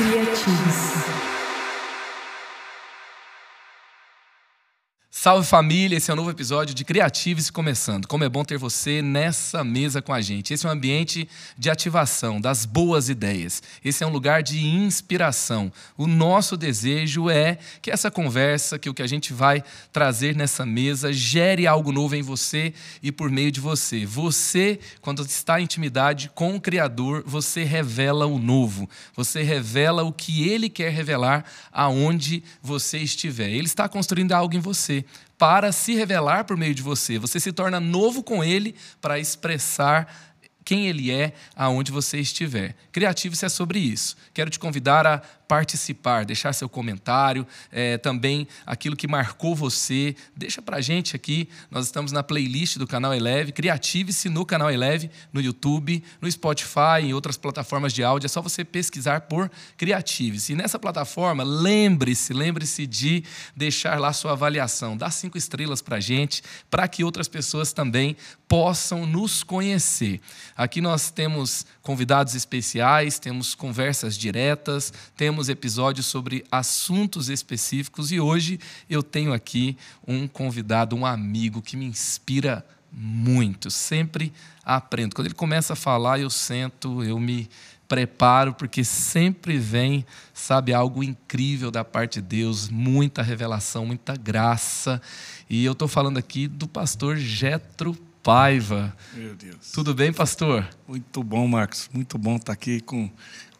Criativos. Salve família, esse é um novo episódio de Criatives Começando. Como é bom ter você nessa mesa com a gente. Esse é um ambiente de ativação das boas ideias. Esse é um lugar de inspiração. O nosso desejo é que essa conversa, que o que a gente vai trazer nessa mesa, gere algo novo em você e por meio de você. Você, quando está em intimidade com o Criador, você revela o novo. Você revela o que ele quer revelar aonde você estiver. Ele está construindo algo em você para se revelar por meio de você. Você se torna novo com ele para expressar quem ele é aonde você estiver. Criativo é sobre isso. Quero te convidar a participar, deixar seu comentário, é, também aquilo que marcou você. Deixa pra gente aqui. Nós estamos na playlist do canal Eleve. Criative-se no canal Eleve, no YouTube, no Spotify, em outras plataformas de áudio. É só você pesquisar por Criative-se. E nessa plataforma, lembre-se, lembre-se de deixar lá sua avaliação. Dá cinco estrelas pra gente, para que outras pessoas também possam nos conhecer. Aqui nós temos convidados especiais, temos conversas diretas, temos episódios sobre assuntos específicos e hoje eu tenho aqui um convidado, um amigo que me inspira muito. Sempre aprendo. Quando ele começa a falar, eu sento, eu me preparo, porque sempre vem, sabe, algo incrível da parte de Deus, muita revelação, muita graça. E eu estou falando aqui do pastor Getro Paiva. Meu Deus. Tudo bem, pastor? Muito bom, Marcos. Muito bom estar aqui com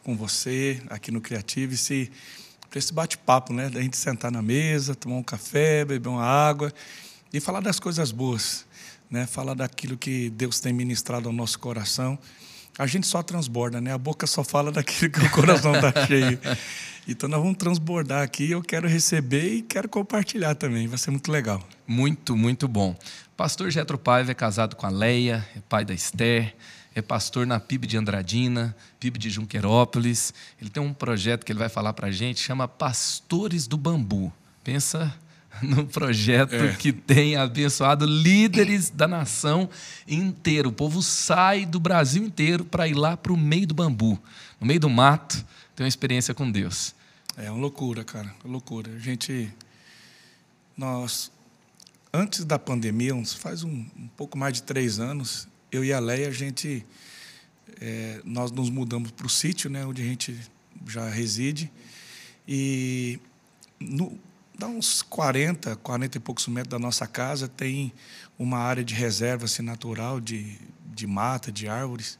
com você aqui no Creative-se para esse bate-papo, né? Da gente sentar na mesa, tomar um café, beber uma água e falar das coisas boas, né? Falar daquilo que Deus tem ministrado ao nosso coração. A gente só transborda, né? A boca só fala daquilo que o coração está cheio. Então nós vamos transbordar aqui. Eu quero receber e quero compartilhar também. Vai ser muito legal. Muito, muito bom. Pastor Getro Paiva é casado com a Leia, é pai da Esther é pastor na PIB de Andradina, PIB de Junquerópolis. Ele tem um projeto que ele vai falar para a gente, chama Pastores do Bambu. Pensa no projeto é. que tem abençoado líderes da nação inteira. O povo sai do Brasil inteiro para ir lá para o meio do bambu, no meio do mato, ter uma experiência com Deus. É uma loucura, cara, uma loucura. A gente, nós, antes da pandemia, uns, faz um, um pouco mais de três anos, eu e a Leia, a gente, é, nós nos mudamos para o sítio, né, onde a gente já reside, e no, dá uns 40, 40 e poucos metros da nossa casa, tem uma área de reserva assim, natural, de, de mata, de árvores,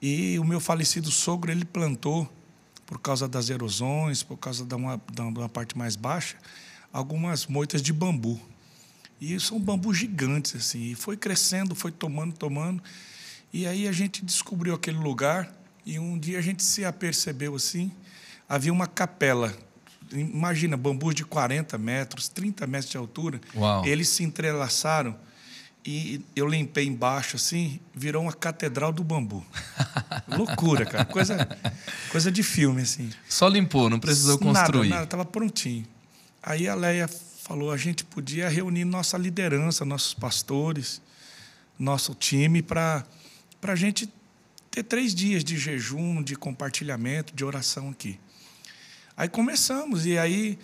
e o meu falecido sogro, ele plantou, por causa das erosões, por causa de uma, de uma parte mais baixa, algumas moitas de bambu. E são bambus gigantes, assim. E foi crescendo, foi tomando, tomando. E aí a gente descobriu aquele lugar e um dia a gente se apercebeu assim, havia uma capela. Imagina, bambus de 40 metros, 30 metros de altura. Uau. Eles se entrelaçaram e eu limpei embaixo assim, virou uma catedral do bambu. Loucura, cara. Coisa, coisa de filme, assim. Só limpou, não precisou construir. Nada, nada, estava prontinho. Aí a Leia falou, a gente podia reunir nossa liderança, nossos pastores, nosso time, para a gente ter três dias de jejum, de compartilhamento, de oração aqui. Aí começamos, e aí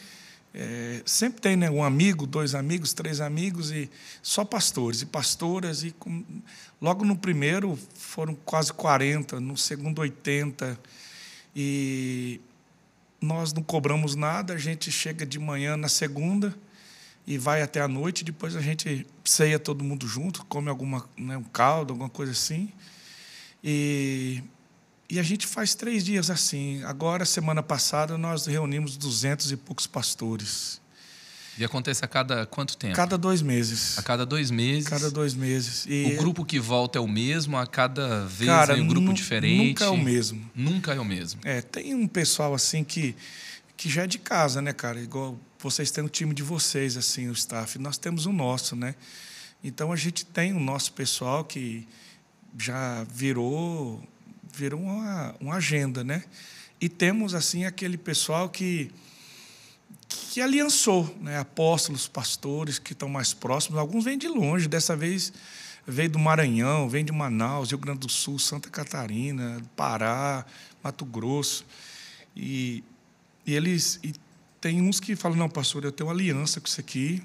é, sempre tem né, um amigo, dois amigos, três amigos, e só pastores e pastoras. E com, logo no primeiro foram quase 40, no segundo 80. E nós não cobramos nada, a gente chega de manhã na segunda e vai até a noite. Depois a gente ceia todo mundo junto, come alguma né, um caldo, alguma coisa assim. E, e a gente faz três dias assim. Agora, semana passada, nós reunimos duzentos e poucos pastores. E acontece a cada quanto tempo? Cada dois meses. A cada dois meses. Cada dois meses. E o grupo que volta é o mesmo, a cada vez cara, é um grupo diferente. Nunca é o mesmo. Nunca é o mesmo. É, tem um pessoal assim que, que já é de casa, né, cara? Igual vocês têm o time de vocês, assim, o staff. Nós temos o nosso, né? Então a gente tem o nosso pessoal que já virou virou uma, uma agenda, né? E temos assim aquele pessoal que que aliançou, né? Apóstolos, pastores que estão mais próximos. Alguns vêm de longe. Dessa vez veio do Maranhão, vem de Manaus, Rio Grande do Sul, Santa Catarina, Pará, Mato Grosso. E, e eles e tem uns que falam, não, pastor, eu tenho aliança com isso aqui,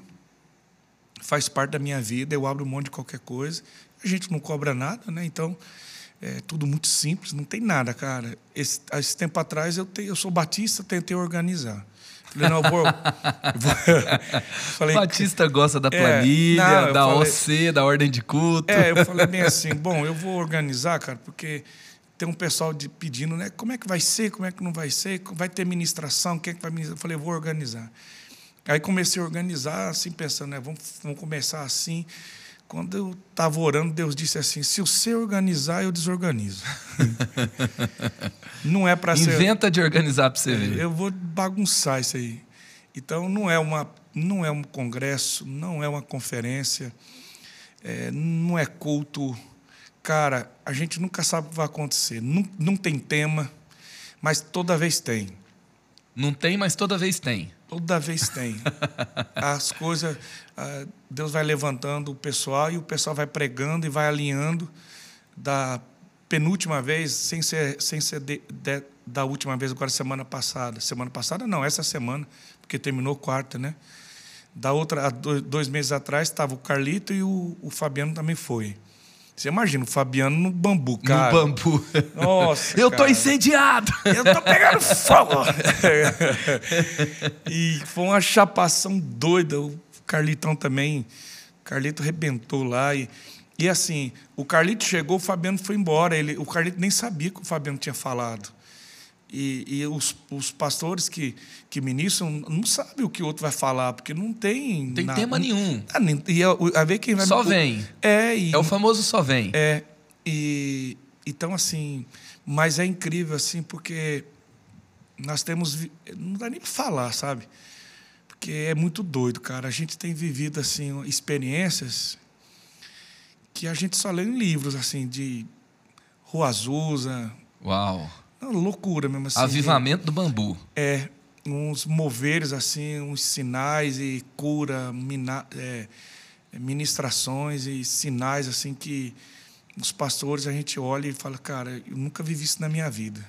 faz parte da minha vida, eu abro mão de qualquer coisa. A gente não cobra nada, né? Então, é tudo muito simples, não tem nada, cara. Esse, esse tempo atrás, eu, te, eu sou batista, tentei organizar. Falei, não, vou. vou falei, Batista gosta da é, planilha, é, não, da falei, OC, da ordem de culto. É, eu falei bem assim: bom, eu vou organizar, cara, porque tem um pessoal de, pedindo, né? Como é que vai ser? Como é que não vai ser? Vai ter ministração? Quem é que vai ministrar? Eu falei, vou organizar. Aí comecei a organizar, assim, pensando, né? Vamos, vamos começar assim. Quando eu estava orando, Deus disse assim: se você organizar, eu desorganizo. não é para ser. Inventa de organizar para você ver. Eu vou bagunçar isso aí. Então, não é, uma, não é um congresso, não é uma conferência, é, não é culto. Cara, a gente nunca sabe o que vai acontecer. Não, não tem tema, mas toda vez tem. Não tem, mas toda vez tem. Toda vez tem. As coisas, ah, Deus vai levantando o pessoal e o pessoal vai pregando e vai alinhando da penúltima vez, sem ser, sem ser de, de, da última vez, agora semana passada. Semana passada não, essa semana, porque terminou quarta, né? Da outra, dois meses atrás, estava o Carlito e o, o Fabiano também foi. Você imagina o Fabiano no bambu, cara. No bambu. Nossa. Eu cara. tô incendiado. Eu tô pegando fogo. e foi uma chapação doida. O Carlitão também. O Carlito rebentou lá. E, e assim, o Carlito chegou, o Fabiano foi embora. Ele, o Carlito nem sabia que o Fabiano tinha falado. E, e os, os, pastores que, que ministram não sabem o que o outro vai falar, porque não tem. Tem nada, tema nenhum. Ah, e a, a, ver quem vai. Só vem. É, e, é o famoso só vem. É. E, então, assim. Mas é incrível, assim, porque nós temos. Não dá nem para falar, sabe? Porque é muito doido, cara. A gente tem vivido, assim, experiências que a gente só lê em livros, assim, de Rua Azusa. Uau! Uma loucura mesmo assim. Avivamento do bambu. É, uns moveres assim, uns sinais e cura, mina, é, ministrações e sinais assim que os pastores a gente olha e fala, cara, eu nunca vivi isso na minha vida.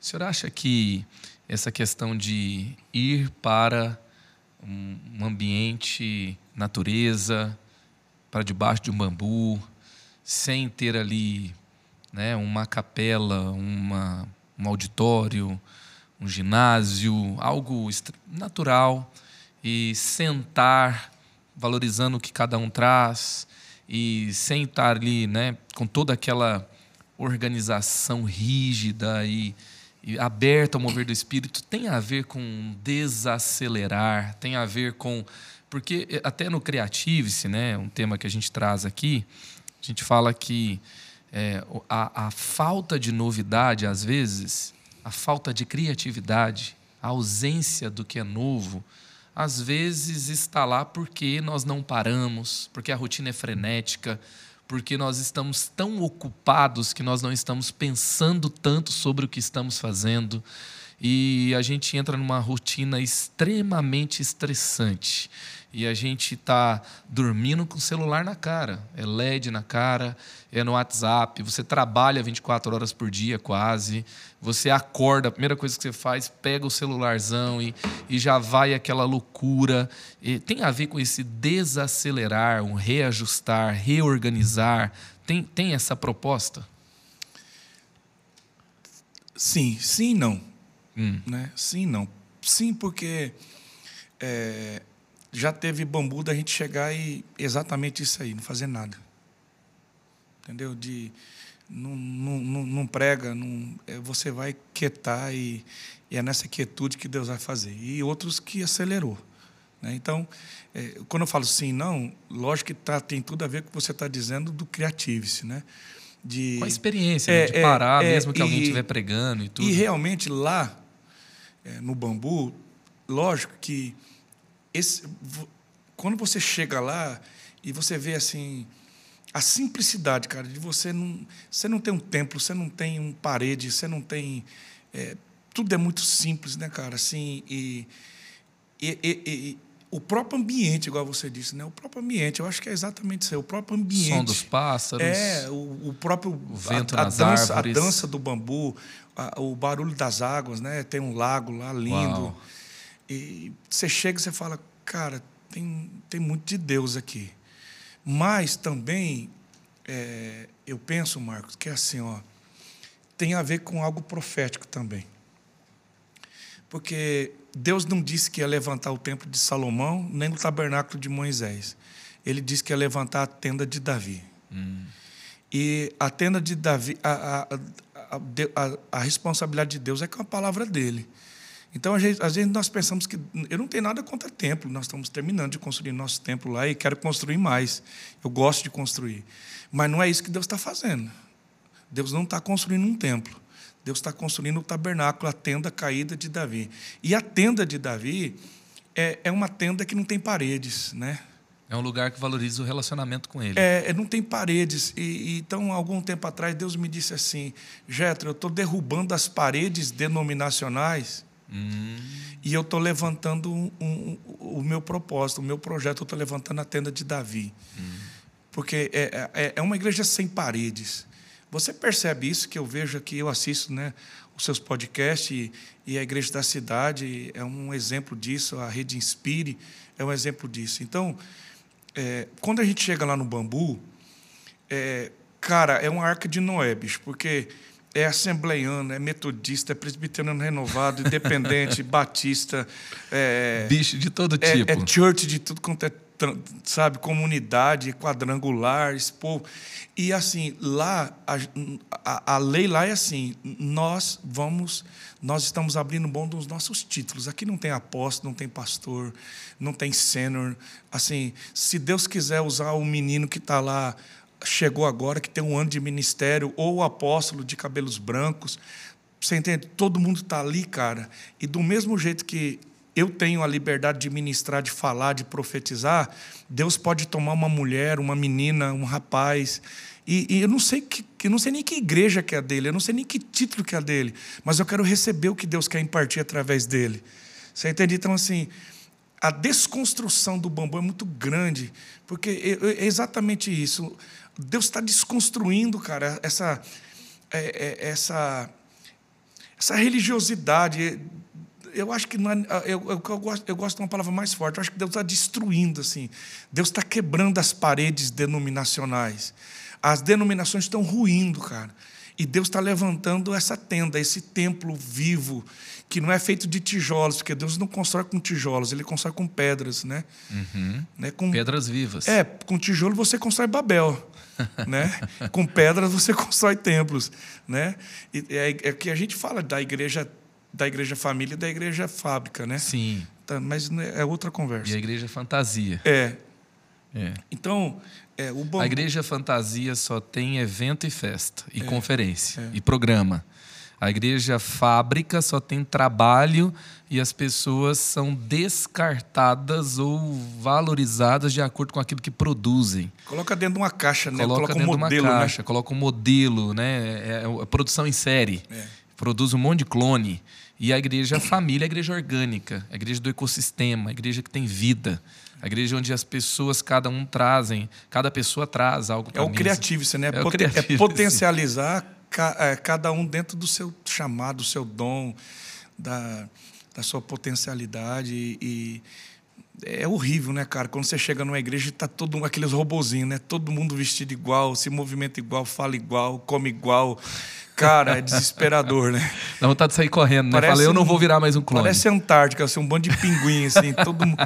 O senhor acha que essa questão de ir para um ambiente natureza, para debaixo de um bambu, sem ter ali né, uma capela, uma, um auditório, um ginásio, algo natural, e sentar valorizando o que cada um traz, e sem estar ali né, com toda aquela organização rígida e, e aberta ao mover do espírito, tem a ver com desacelerar, tem a ver com. Porque eh, até no Creative-se, né, um tema que a gente traz aqui, a gente fala que é, a, a falta de novidade, às vezes, a falta de criatividade, a ausência do que é novo, às vezes está lá porque nós não paramos, porque a rotina é frenética, porque nós estamos tão ocupados que nós não estamos pensando tanto sobre o que estamos fazendo. E a gente entra numa rotina extremamente estressante e a gente está dormindo com o celular na cara. É LED na cara, é no WhatsApp. Você trabalha 24 horas por dia, quase. Você acorda, a primeira coisa que você faz, pega o celularzão e, e já vai aquela loucura. E tem a ver com esse desacelerar, um reajustar, reorganizar. Tem, tem essa proposta? Sim, sim não. Hum. Né? Sim não. Sim, porque. É, já teve bambu da gente chegar e exatamente isso aí, não fazer nada. Entendeu? De não, não, não prega, não, é, você vai quietar e, e, é nessa quietude que Deus vai fazer. E outros que acelerou. Né? Então, é, quando eu falo sim, não, lógico que tá, tem tudo a ver com o que você está dizendo do Creative-se, né? De, com a experiência, né? é, né? de é, parar, é, mesmo que e, alguém estiver pregando e tudo. E realmente lá, é, no bambu, lógico que esse, quando você chega lá e você vê assim a simplicidade, cara, de você não, você não tem um templo, você não tem um parede, você não tem é, tudo é muito simples, né, cara? Assim e, e, e, e o próprio ambiente, igual você disse, né? O próprio ambiente, eu acho que é exatamente isso, aí, o próprio ambiente. Som dos pássaros. É, o, o próprio O vento a, a dança, a árvores. dança do bambu, a- o barulho das águas, né? Tem um lago lá lindo. Uau. E você chega e você fala, cara, tem, tem muito de Deus aqui. Mas também é, eu penso, Marcos, que é assim, ó, tem a ver com algo profético também. Porque Deus não disse que ia levantar o templo de Salomão, nem o tabernáculo de Moisés. Ele disse que ia levantar a tenda de Davi. E a tenda de Davi, a, a, a, a, a responsabilidade de Deus é com a palavra dele. Então, às vezes, às vezes nós pensamos que. Eu não tenho nada contra templo, nós estamos terminando de construir nosso templo lá e quero construir mais. Eu gosto de construir. Mas não é isso que Deus está fazendo. Deus não está construindo um templo. Deus está construindo o tabernáculo, a tenda caída de Davi. E a tenda de Davi é, é uma tenda que não tem paredes, né? É um lugar que valoriza o relacionamento com ele. É, é, não tem paredes. E, e, então, algum tempo atrás, Deus me disse assim: Jetro, eu estou derrubando as paredes denominacionais Hum, e eu estou levantando um, um, o meu propósito, o meu projeto. Eu estou levantando a tenda de Davi. Porque é, é, é uma igreja sem paredes. Você percebe isso que eu vejo aqui, eu assisto né, os seus podcasts e, e a Igreja da Cidade é um exemplo disso, a Rede Inspire é um exemplo disso. Então, é, quando a gente chega lá no Bambu, é, cara, é uma arca de Noé, bicho, porque é assembleiano, é metodista, é presbiteriano renovado, independente, batista, é, bicho de todo é, tipo. é church de tudo quanto é, sabe, comunidade, quadrangular, povo. E assim, lá, a, a, a lei lá é assim, nós vamos, nós estamos abrindo mão dos nossos títulos. Aqui não tem apóstolo, não tem pastor, não tem sênior. Assim, se Deus quiser usar o menino que está lá, chegou agora, que tem um ano de ministério, ou o apóstolo de cabelos brancos, você entende? Todo mundo está ali, cara. E do mesmo jeito que eu tenho a liberdade de ministrar, de falar, de profetizar, Deus pode tomar uma mulher, uma menina, um rapaz. E, e eu não sei que, eu não sei nem que igreja que é dele, eu não sei nem que título que é dele, mas eu quero receber o que Deus quer impartir através dele. Você entende? Então, assim, a desconstrução do bambu é muito grande, porque é é exatamente isso. Deus está desconstruindo, cara, essa, é- é- essa, essa religiosidade. Eu acho que não é, eu, eu, eu gosto, eu gosto de uma palavra mais forte. Eu acho que Deus está destruindo, assim. Deus está quebrando as paredes denominacionais. As denominações estão ruindo, cara. E Deus está levantando essa tenda, esse templo vivo, que não é feito de tijolos, porque Deus não constrói com tijolos, ele constrói com pedras, né? né? Com, Pedras vivas. é, com tijolo você constrói Babel, né? com pedras você constrói templos, né? E é, é que a gente fala da igreja, da igreja família e da igreja fábrica, né? Sim. Tá, mas né, é outra E conversa. a igreja fantasia. É. É. Então, é, o bambu, A igreja fantasia só tem evento e festa, e conferência, é. e programa. A igreja fábrica só tem trabalho e as pessoas são descartadas ou valorizadas de acordo com aquilo que produzem. coloca dentro de uma caixa, né? Coloca Coloca um dentro modelo, de uma caixa, coloca um modelo, né? É, é produção em série. É. Produz um monte de clone. E a igreja família é a igreja orgânica, a igreja do ecossistema, a igreja que tem vida. A igreja onde as pessoas, cada um trazem, cada pessoa traz algo né? É para o criativo, você, né? É o Poten- criativo, é potencializar ca- é, cada um dentro do seu chamado, do seu dom, da, da sua potencialidade. E, é horrível, né, cara? Quando você chega numa igreja e tá todo mundo, aqueles robozinhos, né? Todo mundo vestido igual, se movimenta igual, fala igual, come igual. Cara, é desesperador, né? Dá vontade de sair correndo, né? Parece Falei, eu não vou virar mais um clone. Parece Antártica, assim, um bando de pinguim, assim, todo mundo.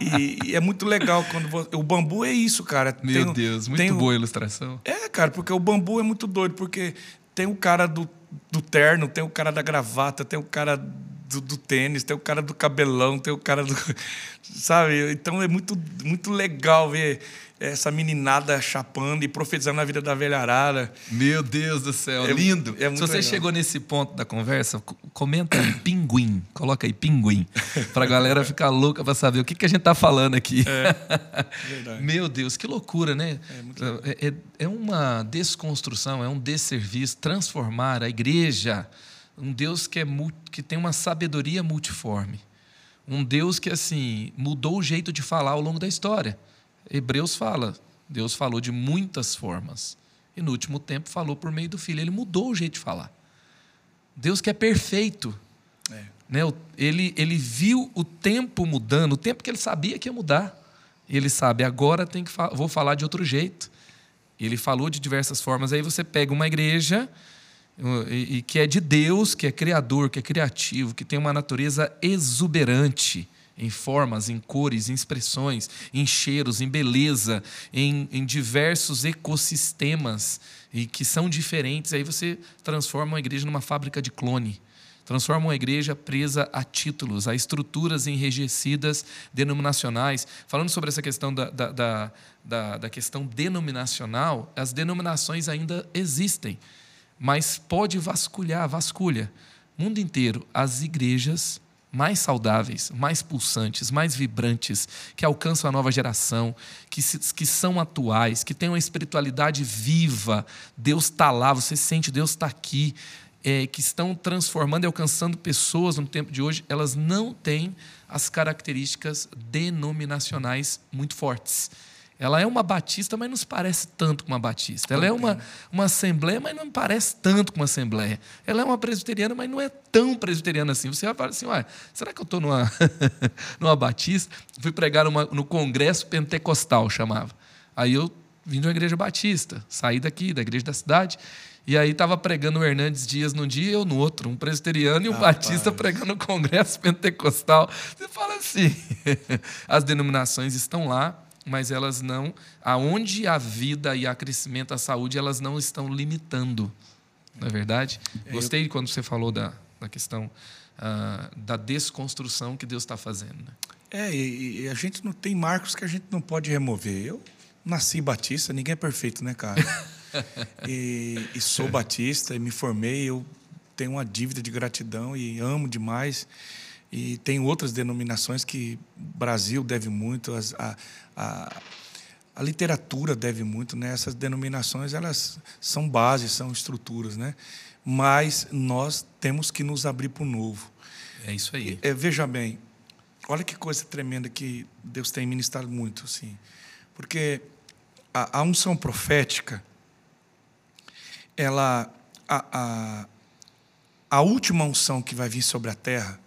E, e é muito legal quando vo- o bambu é isso, cara. Meu Tem Deus, muito tem boa a ilustração. É, cara, porque o bambu é muito doido, porque tem o cara do, do terno, tem o cara da gravata, tem o cara do, do tênis, tem o cara do cabelão, tem o cara do. Sabe? Então é muito, muito legal ver essa meninada chapando e profetizando na vida da velharada. Meu Deus do céu, É- lindo. é Se você legal. chegou nesse ponto da conversa, co- comenta aí, pinguim. Coloca aí, pinguim. Pra galera ficar louca pra saber o que, que a gente tá falando aqui. Verdade. Meu Deus, que loucura, né? É É, é- é uma desconstrução, é um desserviço, transformar a igreja, um Deus que, é, que tem uma sabedoria multiforme. Um Deus que assim mudou o jeito de falar ao longo da história. Hebreus fala, Deus falou de muitas formas. E no último tempo falou por meio do Filho. Ele mudou o jeito de falar. Deus que é perfeito. É. Né? Ele, ele viu o tempo mudando, o tempo que ele sabia que ia mudar. Ele sabe, agora tem que vou falar de outro jeito. Ele falou de diversas formas. Aí você pega uma igreja e, e que é de Deus, que é criador, que é criativo, que tem uma natureza exuberante em formas, em cores, em expressões, em cheiros, em beleza, em, em diversos ecossistemas e que são diferentes. Aí você transforma uma igreja numa fábrica de clone. Transforma uma igreja presa a títulos, a estruturas enrijecidas denominacionais. Falando sobre essa questão da, da, da, da, da questão denominacional, as denominações ainda existem, mas pode vasculhar, vasculha. Mundo inteiro, as igrejas mais saudáveis, mais pulsantes, mais vibrantes, que alcançam a nova geração, que, se, que são atuais, que têm uma espiritualidade viva. Deus está lá, você sente Deus está aqui, é, que estão transformando e alcançando pessoas no tempo de hoje, elas não têm as características denominacionais muito fortes. Ela é uma batista, mas não se parece tanto com uma batista. Ela é uma, uma assembleia, mas não parece tanto com uma assembleia. Ela é uma presbiteriana, mas não é tão presbiteriana assim. Você vai falar assim, ué, será que eu estou numa, numa batista? Fui pregar numa, no congresso pentecostal, chamava. Aí eu vim de uma igreja batista, saí daqui, da igreja da cidade, e aí estava pregando o Hernandes Dias num dia e eu no outro, um presbiteriano e um ah, batista pregando no congresso pentecostal. Você fala assim, as denominações estão lá, mas elas não, aonde a vida e a crescimento, a saúde, elas não estão limitando, não é verdade? É, Gostei quando você falou da, da questão uh, da desconstrução que Deus está fazendo. Né? É, e, e, a gente não tem marcos que a gente não pode remover. Eu nasci batista, ninguém é perfeito, né, cara? e, e sou batista, e me formei, eu tenho uma dívida de gratidão e amo demais. E tem outras denominações que o Brasil deve muito, as, a, a, a, literatura deve muito. Né? Essas denominações elas são bases, são estruturas. Né? Mas nós temos que nos abrir para o novo. É isso aí. É, veja bem, olha que coisa tremenda que Deus tem ministrado muito. Assim, porque a, a unção profética, ela, a, a, a última unção que vai vir sobre a terra,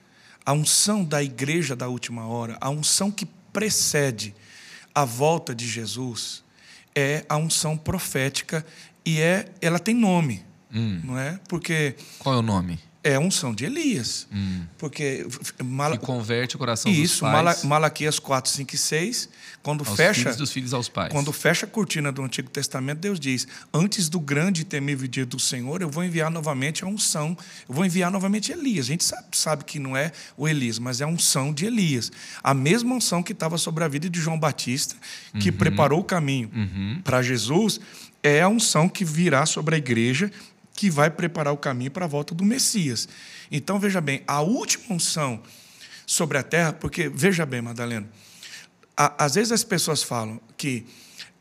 a unção da igreja da última hora, a unção que precede a volta de Jesus, é a unção profética e é, ela tem nome, hum. não é? Porque qual é o nome? É a unção de Elias. Hum. Porque. Mala... Que converte o coração Isso, dos pais. Isso, Malaquias 4, 5 e 6. Quando aos fecha. Filhos dos filhos aos pais. Quando fecha a cortina do Antigo Testamento, Deus diz: Antes do grande e temível dia do Senhor, eu vou enviar novamente a unção. Eu vou enviar novamente Elias. A gente sabe, sabe que não é o Elias, mas é a unção de Elias. A mesma unção que estava sobre a vida de João Batista, que uhum. preparou o caminho uhum. para Jesus, é a unção que virá sobre a igreja que vai preparar o caminho para a volta do Messias. Então, veja bem, a última unção sobre a terra, porque, veja bem, Madalena, a, às vezes as pessoas falam que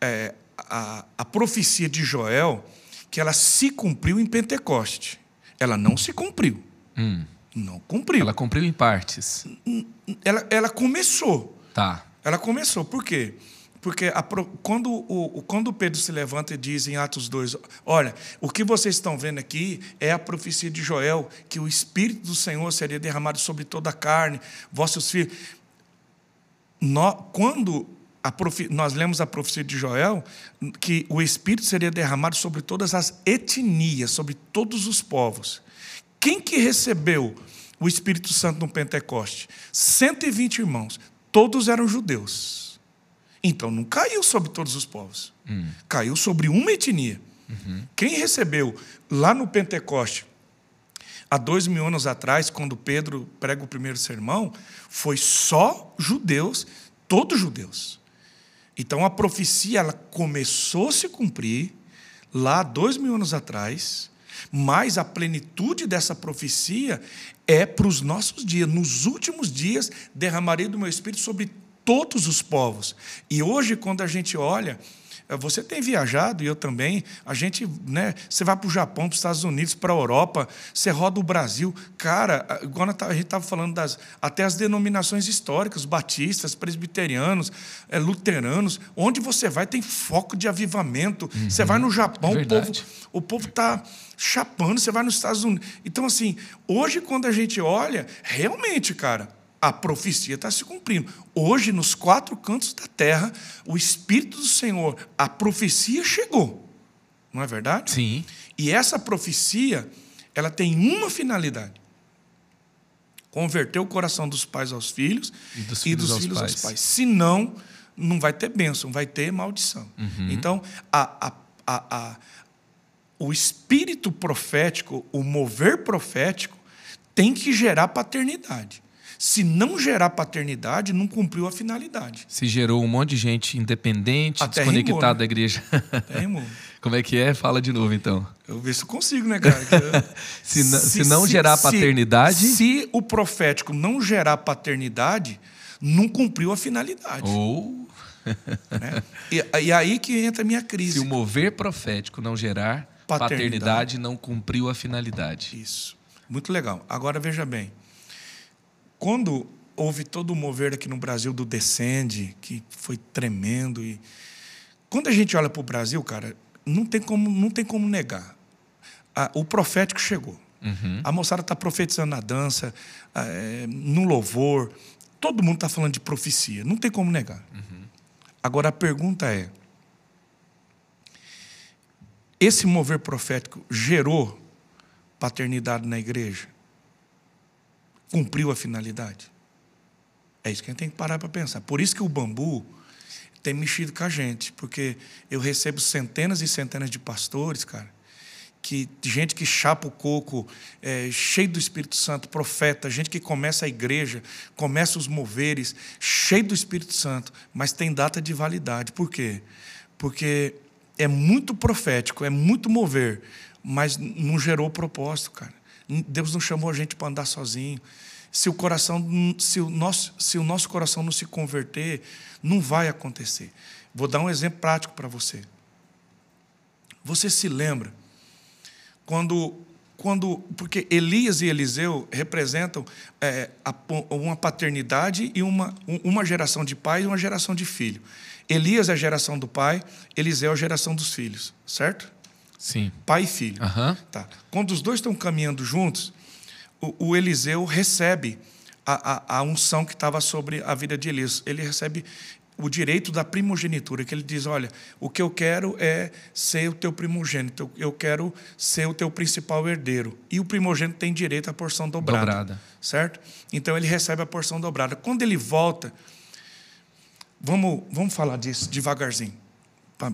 é, a, a profecia de Joel, que ela se cumpriu em Pentecoste. Ela não se cumpriu. Hum. Não cumpriu. Ela cumpriu em partes. Ela, ela começou. Tá. Ela começou. Por quê? Porque a, quando, o, quando Pedro se levanta e diz em Atos 2: Olha, o que vocês estão vendo aqui é a profecia de Joel, que o Espírito do Senhor seria derramado sobre toda a carne, vossos filhos. Quando profe, nós lemos a profecia de Joel, que o Espírito seria derramado sobre todas as etnias, sobre todos os povos. Quem que recebeu o Espírito Santo no Pentecoste? 120 irmãos, todos eram judeus. Então não caiu sobre todos os povos. Hum. Caiu sobre uma etnia. Uhum. Quem recebeu lá no Pentecoste, há dois mil anos atrás, quando Pedro prega o primeiro sermão, foi só judeus, todos judeus. Então a profecia ela começou a se cumprir lá dois mil anos atrás, mas a plenitude dessa profecia é para os nossos dias. Nos últimos dias derramarei do meu espírito sobre todos os povos. E hoje, quando a gente olha, É, você tem viajado e eu também. A gente, né? Você vai para o Japão, para os Estados Unidos, para a Europa, você roda o Brasil. Cara, agora a gente estava falando das até as denominações históricas, batistas, presbiterianos, é, luteranos. Onde você vai tem foco de avivamento. Uhum. Você vai no Japão, é o povo o povo está chapando. Você vai nos Estados Unidos. Então, assim, hoje quando a gente olha, realmente, cara a profecia está se cumprindo. Hoje, nos quatro cantos da terra, o Espírito do Senhor, a profecia chegou. Não é verdade? Sim. E essa profecia, ela tem uma finalidade: converter o coração dos pais aos filhos e dos filhos, dos aos, filhos pais. aos pais. Senão, não vai ter bênção, vai ter maldição. Uhum. Então, a, a, a, o espírito profético, o mover profético, tem que gerar paternidade. Se não gerar paternidade, não cumpriu a finalidade. Se gerou um monte de gente independente, Até desconectada né? da igreja. Até rimou. Como é que é? Fala de novo, então. Eu vejo se eu consigo, né, cara? se, se, se, não se, gerar paternidade. Se, o profético não gerar paternidade, não cumpriu a finalidade. Ou. né? e, e, aí que entra a minha crise. Se o mover profético não gerar paternidade, paternidade não cumpriu a finalidade. Isso. Muito legal. Agora veja bem quando houve todo o mover aqui no Brasil do Descende, que foi tremendo e quando a gente olha para o Brasil, cara, não tem como não tem como negar. o profético chegou. Uhum. A moçada está profetizando na dança, é, no louvor. Todo mundo está falando de profecia. Não tem como negar. Uhum. Agora a pergunta é: esse mover profético gerou paternidade na igreja? Cumpriu a finalidade? É isso que a gente tem que parar para pensar. Por isso que o bambu tem mexido com a gente, porque eu recebo centenas e centenas de pastores, cara, que gente que chapa o coco, é, cheio do Espírito Santo, profeta, gente que começa a igreja, começa os moveres, cheio do Espírito Santo, mas tem data de validade. Por quê? Porque é muito profético, é muito mover, mas não gerou propósito, cara. Deus não chamou a gente para andar sozinho. Se o coração, se o nosso, se o nosso coração não se converter, não vai acontecer. Vou dar um exemplo prático para você. Você se lembra quando, quando, porque Elias e Eliseu representam é, uma paternidade e uma, uma geração de pai e uma geração de filho. Elias é a geração do pai, Eliseu é a geração dos filhos, certo? Sim. Pai e filho. Uhum. Tá. Quando os dois estão caminhando juntos, o, o Eliseu recebe a, a, a unção que estava sobre a vida de Elias. Ele recebe o direito da primogenitura, que ele diz: Olha, o que eu quero é ser o teu primogênito, eu quero ser o teu principal herdeiro. E o primogênito tem direito à porção dobrada. dobrada. Certo? Então ele recebe a porção dobrada. Quando ele volta, vamos, vamos falar disso devagarzinho,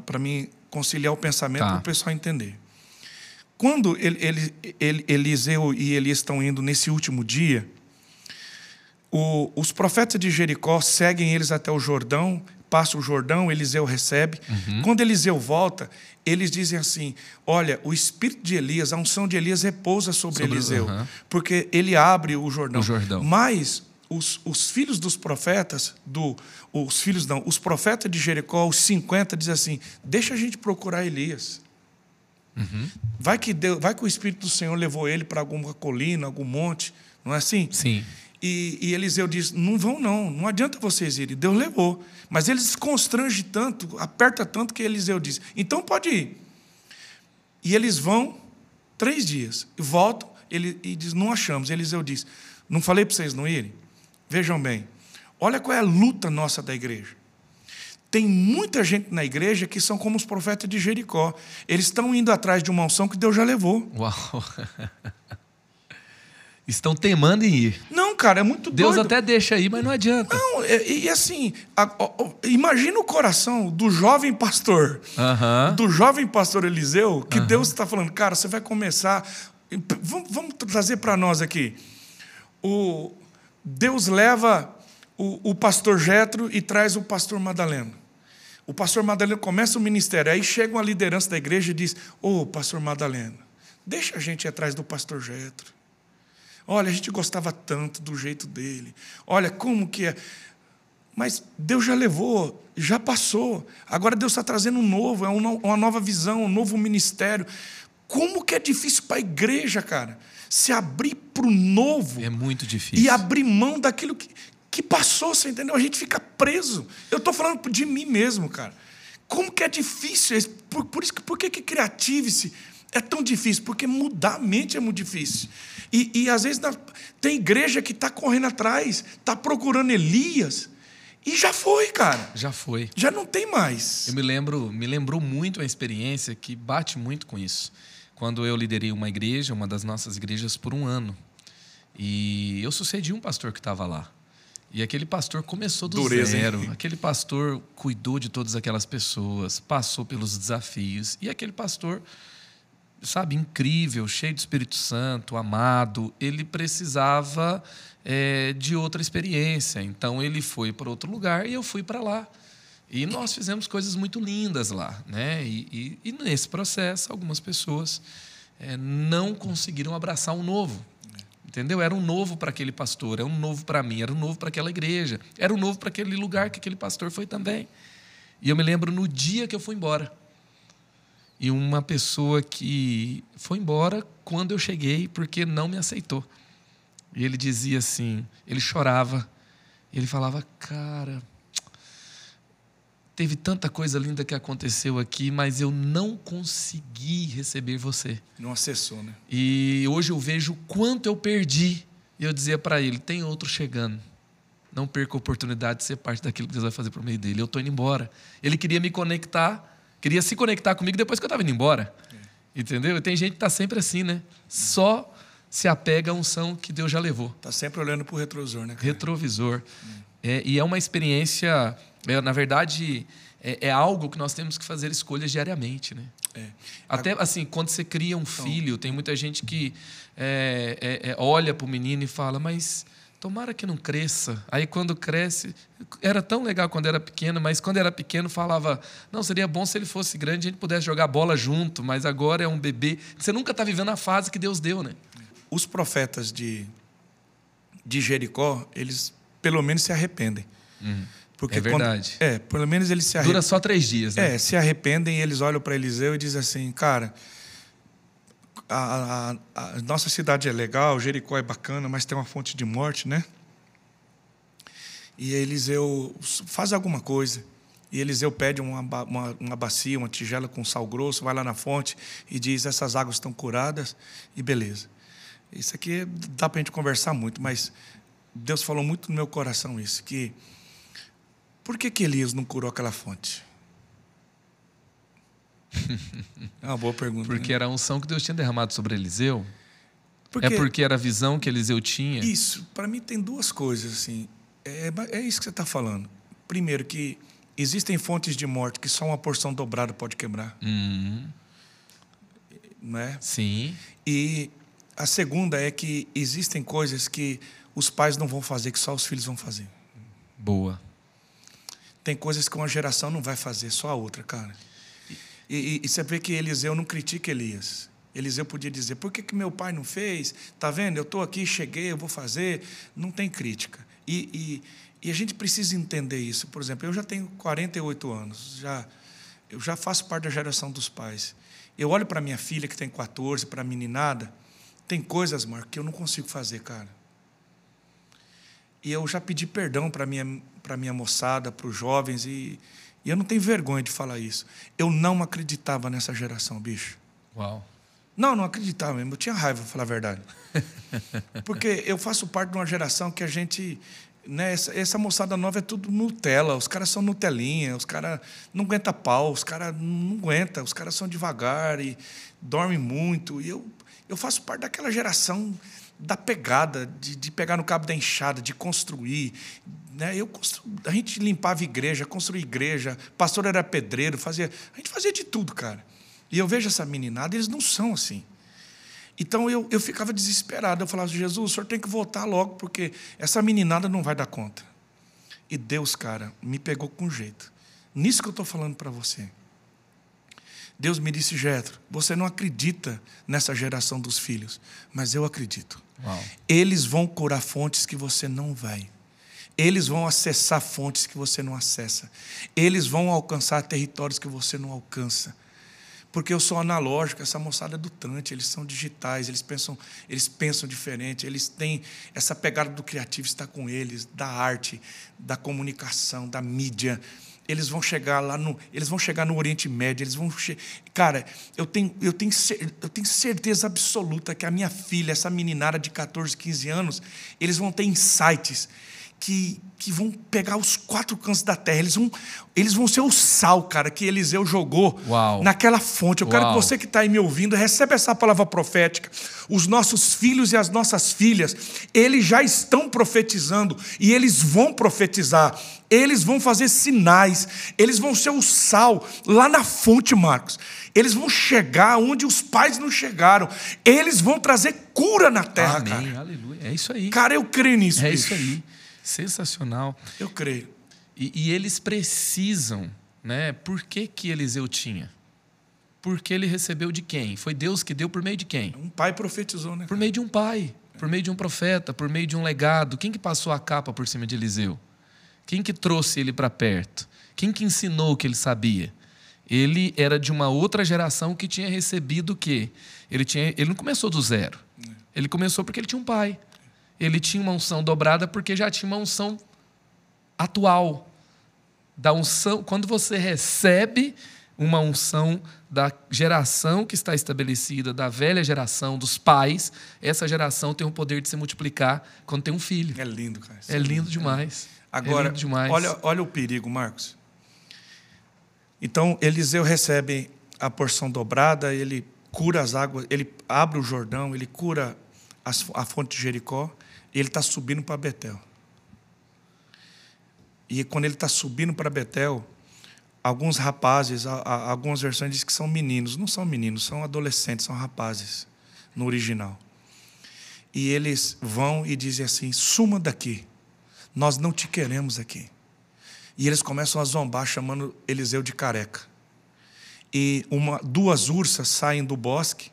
para mim conciliar o pensamento tá. para o pessoal entender. Quando ele, ele, ele, Eliseu e Elias estão indo nesse último dia, o, os profetas de Jericó seguem eles até o Jordão, passa o Jordão, Eliseu recebe. Uhum. Quando Eliseu volta, eles dizem assim: Olha, o espírito de Elias, a unção de Elias repousa sobre, sobre Eliseu, uhum. porque ele abre o Jordão. O Jordão. Mas os, os, filhos dos profetas, do, os filhos não, os profetas de Jericó, os 50, dizem assim: deixa a gente procurar Elias. Uhum. Vai, que Deus, vai que o Espírito do Senhor levou ele para alguma colina, algum monte, não é assim? Sim. E, e, Eliseu diz: não vão, não, não adianta vocês irem. Deus levou. Mas eles constrangem tanto, aperta tanto que Eliseu diz: então pode ir. E eles vão três dias, voltam ele, e diz: não achamos. Eliseu diz: não falei para vocês não irem? Vejam bem, olha qual é a luta nossa da igreja. Tem muita gente na igreja que são como os profetas de Jericó. Eles estão indo atrás de uma unção que Deus já levou. Uau! Estão temando em ir. Não, cara, é muito Deus doido. até deixa aí, mas não adianta. Não, e, e assim, a, a, imagina o coração do jovem pastor, uh -huh. do jovem pastor Eliseu, que uh -huh. Deus está falando, cara, você vai começar. Vamos, vamos trazer para nós aqui. O, Deus leva o, o pastor Jetro e traz o pastor Madalena. O pastor Madalena começa o ministério, aí chega uma liderança da igreja e diz: Ô, oh, pastor Madalena, deixa a gente atrás do pastor Jetro. Olha, a gente gostava tanto do jeito dele. Olha como que é. Mas Deus já levou, já passou. Agora Deus está trazendo um novo, é uma nova visão, um novo ministério. Como que é difícil para a igreja, cara, se abrir para o novo. É muito difícil. E abrir mão daquilo que, que passou, você entendeu? A gente fica preso. Eu estou falando de mim mesmo, cara. Como que é difícil? Por, por isso que por que, que criative-se é tão difícil? Porque mudar a mente é muito difícil. E, e às vezes na, tem igreja que está correndo atrás, está procurando Elias. E já foi, cara. Já foi. Já não tem mais. Eu me lembro, me lembrou muito a experiência que bate muito com isso. Quando eu liderei uma igreja, uma das nossas igrejas, por um ano. E eu sucedi um pastor que estava lá. E aquele pastor começou do Dureza, zero. Hein? Aquele pastor cuidou de todas aquelas pessoas, passou pelos desafios. E aquele pastor, sabe, incrível, cheio do Espírito Santo, amado, ele precisava é, de outra experiência. Então ele foi para outro lugar e eu fui para lá. E nós fizemos coisas muito lindas lá. Né? E, e, e nesse processo, algumas pessoas é, não conseguiram abraçar o novo. Entendeu? Era um novo para aquele pastor, era um novo para mim, era um novo para aquela igreja, era um novo para aquele lugar que aquele pastor foi também. E eu me lembro no dia que eu fui embora. E uma pessoa que foi embora quando eu cheguei porque não me aceitou. E ele dizia assim, ele chorava, ele falava: "Cara, teve tanta coisa linda que aconteceu aqui, mas eu não consegui receber você. Não acessou, né? E hoje eu vejo o quanto eu perdi. E eu dizia para ele: tem outro chegando. Não perca a oportunidade de ser parte daquilo que Deus vai fazer por meio dele. Eu estou indo embora. Ele queria me conectar, queria se conectar comigo depois que eu estava indo embora. É. Entendeu? E tem gente que está sempre assim, né? Só se apega à unção que Deus já levou. Está sempre olhando para o retrovisor, né? Cara? Retrovisor. É. É, e é uma experiência na verdade, é, é, algo que nós temos que fazer escolhas diariamente, né? É. Até assim, quando você cria um então, filho, tem muita gente que é, é, é olha para o menino e fala, mas tomara que não cresça. Aí quando cresce, era tão legal quando era pequeno, mas quando era pequeno falava, não, seria bom se ele fosse grande e a gente pudesse jogar bola junto, mas agora é um bebê. Você nunca está vivendo a fase que Deus deu, né? Os profetas de, de Jericó, eles pelo menos se arrependem. Uhum. Porque é verdade. Quando, é, pelo menos eles se arrependem. Dura só três dias, né? É, se arrependem e eles olham para Eliseu e dizem assim, cara, a, a, a, nossa cidade é legal, Jericó é bacana, mas tem uma fonte de morte, né? E Eliseu faz alguma coisa. E Eliseu pede uma, uma, uma bacia, uma tigela com sal grosso, vai lá na fonte e diz: essas águas estão curadas, e beleza. Isso aqui dá para a gente conversar muito, mas Deus falou muito no meu coração isso, que por que, que Elias não curou aquela fonte? É uma boa pergunta. Porque né? era a unção que Deus tinha derramado sobre Eliseu? Porque, é porque era a visão que Eliseu tinha? Isso. Para mim tem duas coisas. assim. É, é isso que você está falando. Primeiro, que existem fontes de morte que só uma porção dobrada pode quebrar. Uhum. Não é? Sim. E a segunda é que existem coisas que os pais não vão fazer, que só os filhos vão fazer. Boa. Tem coisas que uma geração não vai fazer, só a outra, cara. E, e, e você vê que Eliseu não critica Elias. Eliseu podia dizer: por que, que meu pai não fez? Tá vendo? Eu estou aqui, cheguei, eu vou fazer. Não tem crítica. E, e, e, a gente precisa entender isso. Por exemplo, eu já tenho 48 anos, já, eu já faço parte da geração dos pais. Eu olho para minha filha, que tem 14, para a meninada, tem coisas, Marco, que eu não consigo fazer, cara. E eu já pedi perdão para minha para minha moçada, para os jovens e, e eu não tenho vergonha de falar isso. Eu não acreditava nessa geração, bicho. Uau. Não, não acreditava mesmo. Eu tinha raiva, para falar a verdade. Porque eu faço parte de uma geração que a gente. Né, essa, essa moçada nova é tudo Nutella. Os caras são Nutelinha, os caras não aguentam pau, os caras não aguentam, os caras são devagar e dormem muito. E eu, eu faço parte daquela geração da pegada, de, de pegar no cabo da enxada, de construir. Né? Eu constru... A gente limpava igreja, construía igreja, pastor era pedreiro, fazia. A gente fazia de tudo, cara. E eu vejo essa meninada, eles não são assim. Então eu, eu ficava desesperado. Eu falava, Jesus, o senhor tem que voltar logo, porque essa meninada não vai dar conta. E Deus, cara, me pegou com jeito. Nisso que eu estou falando para você. Deus me disse, Jetro, você não acredita nessa geração dos filhos, mas eu acredito. Eles vão curar fontes que você não vai. Eles vão acessar fontes que você não acessa. Eles vão alcançar territórios que você não alcança. Porque eu sou analógico, essa moçada é do Tante, eles são digitais, eles pensam, eles pensam diferente, eles têm essa pegada do criativo está com eles, da arte, da comunicação, da mídia. Eles vão chegar lá no, eles vão chegar no Oriente Médio, eles vão, che... cara, eu tenho, eu tenho, eu tenho certeza absoluta que a minha filha, essa meninada de 14, 15 anos, eles vão ter insights que, que vão pegar os quatro cantos da terra. Eles vão, eles vão ser o sal, cara, que Eliseu jogou Uau. naquela fonte. Eu Uau. quero que você que está aí me ouvindo, recebe essa palavra profética. Os nossos filhos e as nossas filhas, eles já estão profetizando e eles vão profetizar. Eles vão fazer sinais, eles vão ser o sal lá na fonte, Marcos. Eles vão chegar onde os pais não chegaram. Eles vão trazer cura na terra, Amém, cara. aleluia. É isso aí. Cara, eu creio nisso. é bicho. isso aí. Sensacional. Eu creio. E, e eles precisam, né? Por que, que Eliseu tinha? Porque ele recebeu de quem? Foi Deus que deu por meio de quem? Um pai profetizou, né? Por meio de um pai, por meio de um profeta, por meio de um legado. Quem que passou a capa por cima de Eliseu? Quem que trouxe ele para perto? Quem que ensinou o que ele sabia? Ele era de uma outra geração que tinha recebido o quê? Ele, tinha, ele não começou do zero. Ele começou porque ele tinha um pai. Ele tinha uma unção dobrada porque já tinha uma unção atual. Da unção, quando você recebe uma unção da geração que está estabelecida, da velha geração, dos pais, essa geração tem o poder de se multiplicar quando tem um filho. É lindo, cara. É lindo demais. é Agora, lindo demais. olha, olha o perigo, Marcos. Então, Eliseu recebe a porção dobrada, ele cura as águas, ele abre o Jordão, ele cura as- a fonte de Jericó, e ele está subindo para Betel. E quando ele está subindo para Betel, alguns rapazes, algumas versões dizem que são meninos. Não são meninos, são adolescentes, são rapazes, no original. E eles vão e dizem assim: suma daqui, nós não te queremos aqui. E eles começam a zombar, chamando Eliseu de careca. E uma, duas ursas saem do bosque,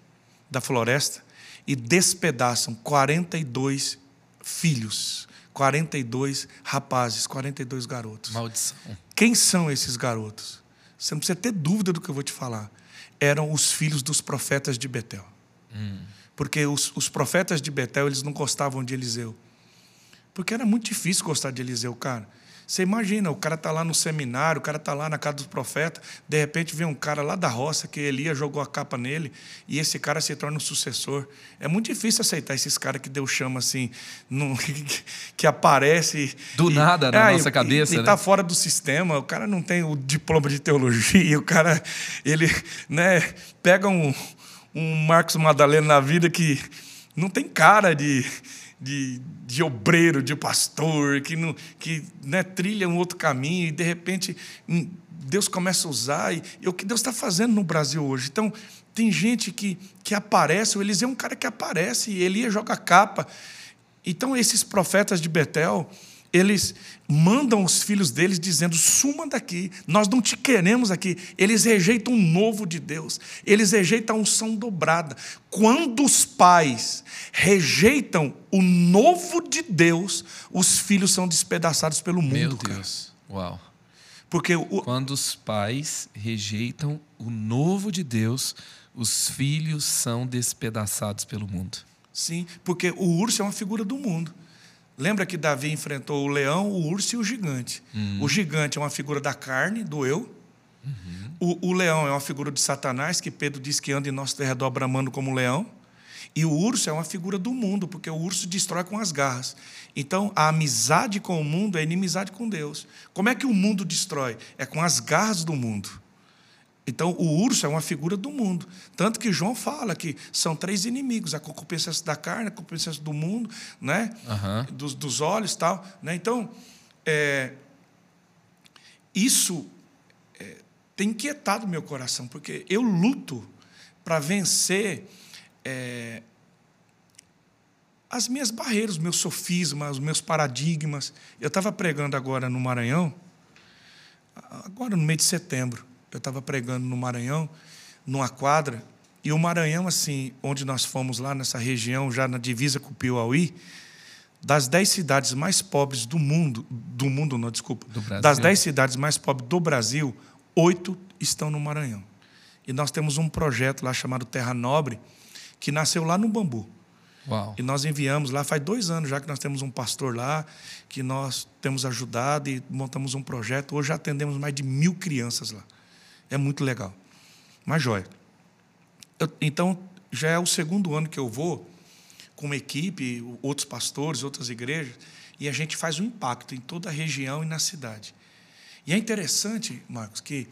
da floresta, e despedaçam 42 filhos, 42 rapazes, 42 garotos. Maldição. Quem são esses garotos? Você não precisa ter dúvida do que eu vou te falar. Eram os filhos dos profetas de Betel. Porque os, os profetas de Betel, eles não gostavam de Eliseu. Porque era muito difícil gostar de Eliseu, cara. Você imagina, o cara tá lá no seminário, o cara tá lá na casa dos profetas, de repente vem um cara lá da roça que Elias jogou a capa nele e esse cara se torna o sucessor. É muito difícil aceitar esses caras que Deus chama assim, num- que aparece Do e- nada na Ah, nossa e- cabeça, E, né? tá fora do sistema, o cara não tem o diploma de teologia, o cara ele, né, pega um, um Marcos Madalena na vida que não tem cara de, de, de obreiro, de pastor, que, não, que né, trilha um outro caminho e de repente hum, Deus começa a usar. E, e o que Deus está fazendo no Brasil hoje. Então, tem gente que, que aparece, o Eliseu é um cara que aparece, e Elias joga capa. Então, esses profetas de Betel, eles mandam os filhos deles dizendo: suma daqui, nós não te queremos aqui. Eles rejeitam o novo de Deus, eles rejeitam a unção dobrada. Quando os pais rejeitam o novo de Deus, os filhos são despedaçados pelo mundo. Meu cara. Deus. Uau. Porque o, Quando os pais rejeitam o novo de Deus, os filhos são despedaçados pelo mundo. Sim, porque o urso é uma figura do mundo. Lembra que Davi enfrentou o leão, o urso e o gigante. O gigante é uma figura da carne, do eu. O, o leão é uma figura de Satanás, que Pedro diz que anda em nosso derredor bramando como um leão. E o urso é uma figura do mundo, porque o urso destrói com as garras. Então, a amizade com o mundo é inimizade com Deus. Como é que o mundo destrói? É com as garras do mundo. Então, o urso é uma figura do mundo. Tanto que João fala que são três inimigos: a concupiscência da carne, a concupiscência do mundo, né? Aham. dos, dos olhos tal. Né? Então, é, isso é, tem inquietado meu coração, porque eu luto para vencer é, as minhas barreiras, os meus sofismas, os meus paradigmas. Eu estava pregando agora no Maranhão, agora no mês de setembro, eu estava pregando no Maranhão, numa quadra, e o Maranhão, assim, onde nós fomos lá nessa região, já na divisa com o Piauí, das dez cidades mais pobres do mundo, do mundo não, desculpa, das dez cidades mais pobres do Brasil, oito estão no Maranhão. E nós temos um projeto lá chamado Terra Nobre, que nasceu lá no Bambu. Uau. E nós enviamos lá, faz dois anos já que nós temos um pastor lá, que nós temos ajudado e montamos um projeto. Hoje já atendemos mais de mil crianças lá. É muito legal. Mas joia. Eu- então, já é o segundo ano que eu vou com uma equipe, outros pastores, outras igrejas, e a gente faz um impacto em toda a região e na cidade. E é interessante, Marcos, que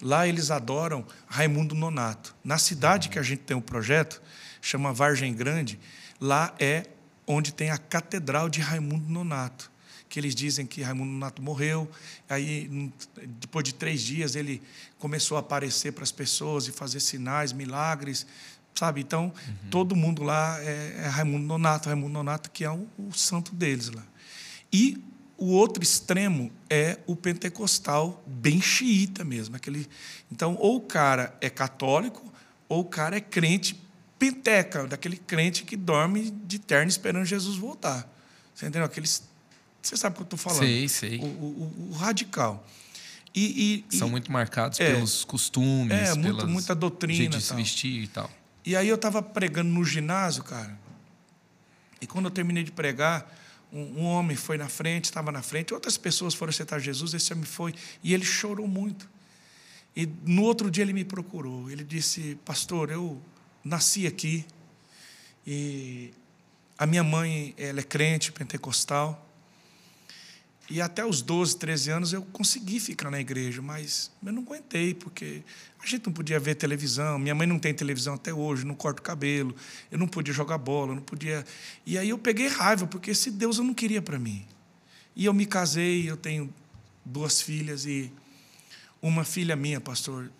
lá eles adoram Raimundo Nonato. Na cidade que a gente tem o projeto, chama Vargem Grande, lá é onde tem a Catedral de Raimundo Nonato. Que eles dizem que Raimundo Nonato morreu, aí depois de três dias ele começou a aparecer para as pessoas e fazer sinais, milagres, sabe? Então todo mundo lá é, é Raimundo Nonato, Raimundo Nonato que é o, o santo deles lá. E o outro extremo é o pentecostal bem xiita mesmo. Aquele... Então, ou o cara é católico, ou o cara é crente penteca, daquele crente que dorme de terno esperando Jesus voltar. Você entendeu? Aqueles... Você sabe o que eu estou falando? Sei, sei. O, o- o radical. E, e- São e- muito marcados É. pelos costumes, É, muito- pelas muita doutrina jeito de se vestir e tal. E aí eu estava pregando no ginásio, cara. E quando eu terminei de pregar, um, um homem foi na frente, estava na frente, outras pessoas foram aceitar Jesus, esse homem foi, e ele chorou muito. E no outro dia ele me procurou. Ele disse: Pastor, eu nasci aqui e a minha mãe ela é crente pentecostal. E até os 12, 13 anos eu consegui ficar na igreja, mas eu não aguentei, porque a gente não podia ver televisão. Minha mãe não tem televisão até hoje, não corta o cabelo, eu não podia jogar bola, não podia. E aí eu peguei raiva, porque esse Deus eu não queria para mim. E eu me casei, eu tenho duas filhas, e uma filha minha, pastor,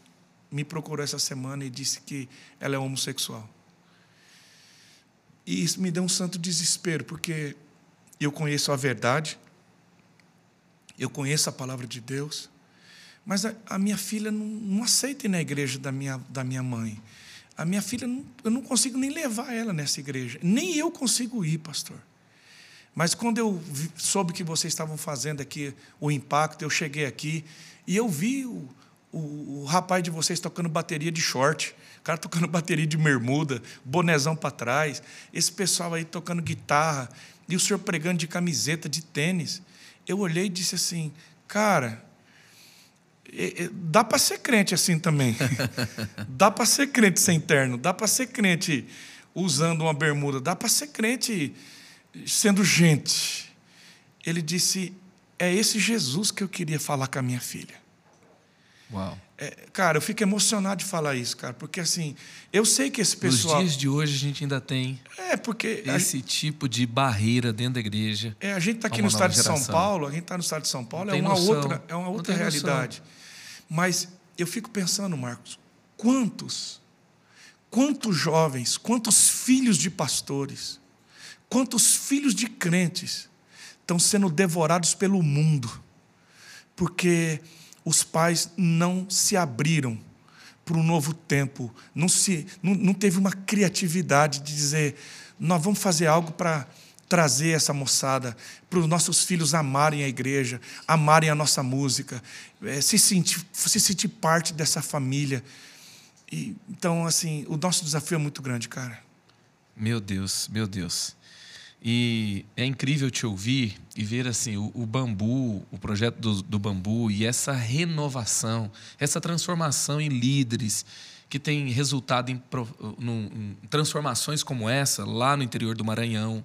me procurou essa semana e disse que ela é homossexual. E isso me deu um santo desespero, porque eu conheço a verdade, eu conheço a palavra de Deus, mas a, a minha filha não, não aceita ir na igreja da minha, da minha mãe. A minha filha, não, eu não consigo nem levar ela nessa igreja. Nem eu consigo ir, pastor. Mas quando eu soube que vocês estavam fazendo aqui o impacto, eu cheguei aqui e eu vi o, o, o rapaz de vocês tocando bateria de short, o cara tocando bateria de bermuda, bonezão para trás, esse pessoal aí tocando guitarra e o senhor pregando de camiseta, de tênis. Eu olhei e disse assim, cara, dá para ser crente assim também. dá para ser crente sem terno, dá para ser crente usando uma bermuda, dá para ser crente sendo gente. Ele disse: É esse Jesus que eu queria falar com a minha filha. Uau. É, cara, eu fico emocionado de falar isso, cara, porque assim, eu sei que esse pessoal. Nos dias de hoje a gente ainda tem É, porque esse tipo de barreira dentro da igreja. é, a gente está aqui a no estado de nova São geração. Paulo, a gente está no estado de São Paulo, é uma noção. outra, é uma outra tem noção. realidade. Mas eu fico pensando, Marcos, quantos, quantos jovens, quantos filhos de pastores, quantos filhos de crentes estão sendo devorados pelo mundo, porque os pais não se abriram para um novo tempo, não, se, não, não teve uma criatividade de dizer, nós vamos fazer algo para trazer essa moçada, para os nossos filhos amarem a igreja, amarem a nossa música, eh, se sentir, se sentir parte dessa família. E, então, assim, o nosso desafio é muito grande, cara. Meu Deus, meu Deus. E é incrível te ouvir e ver assim o, o bambu, o projeto do, do bambu e essa renovação, essa transformação em líderes que tem resultado em, em transformações como essa lá no interior do Maranhão,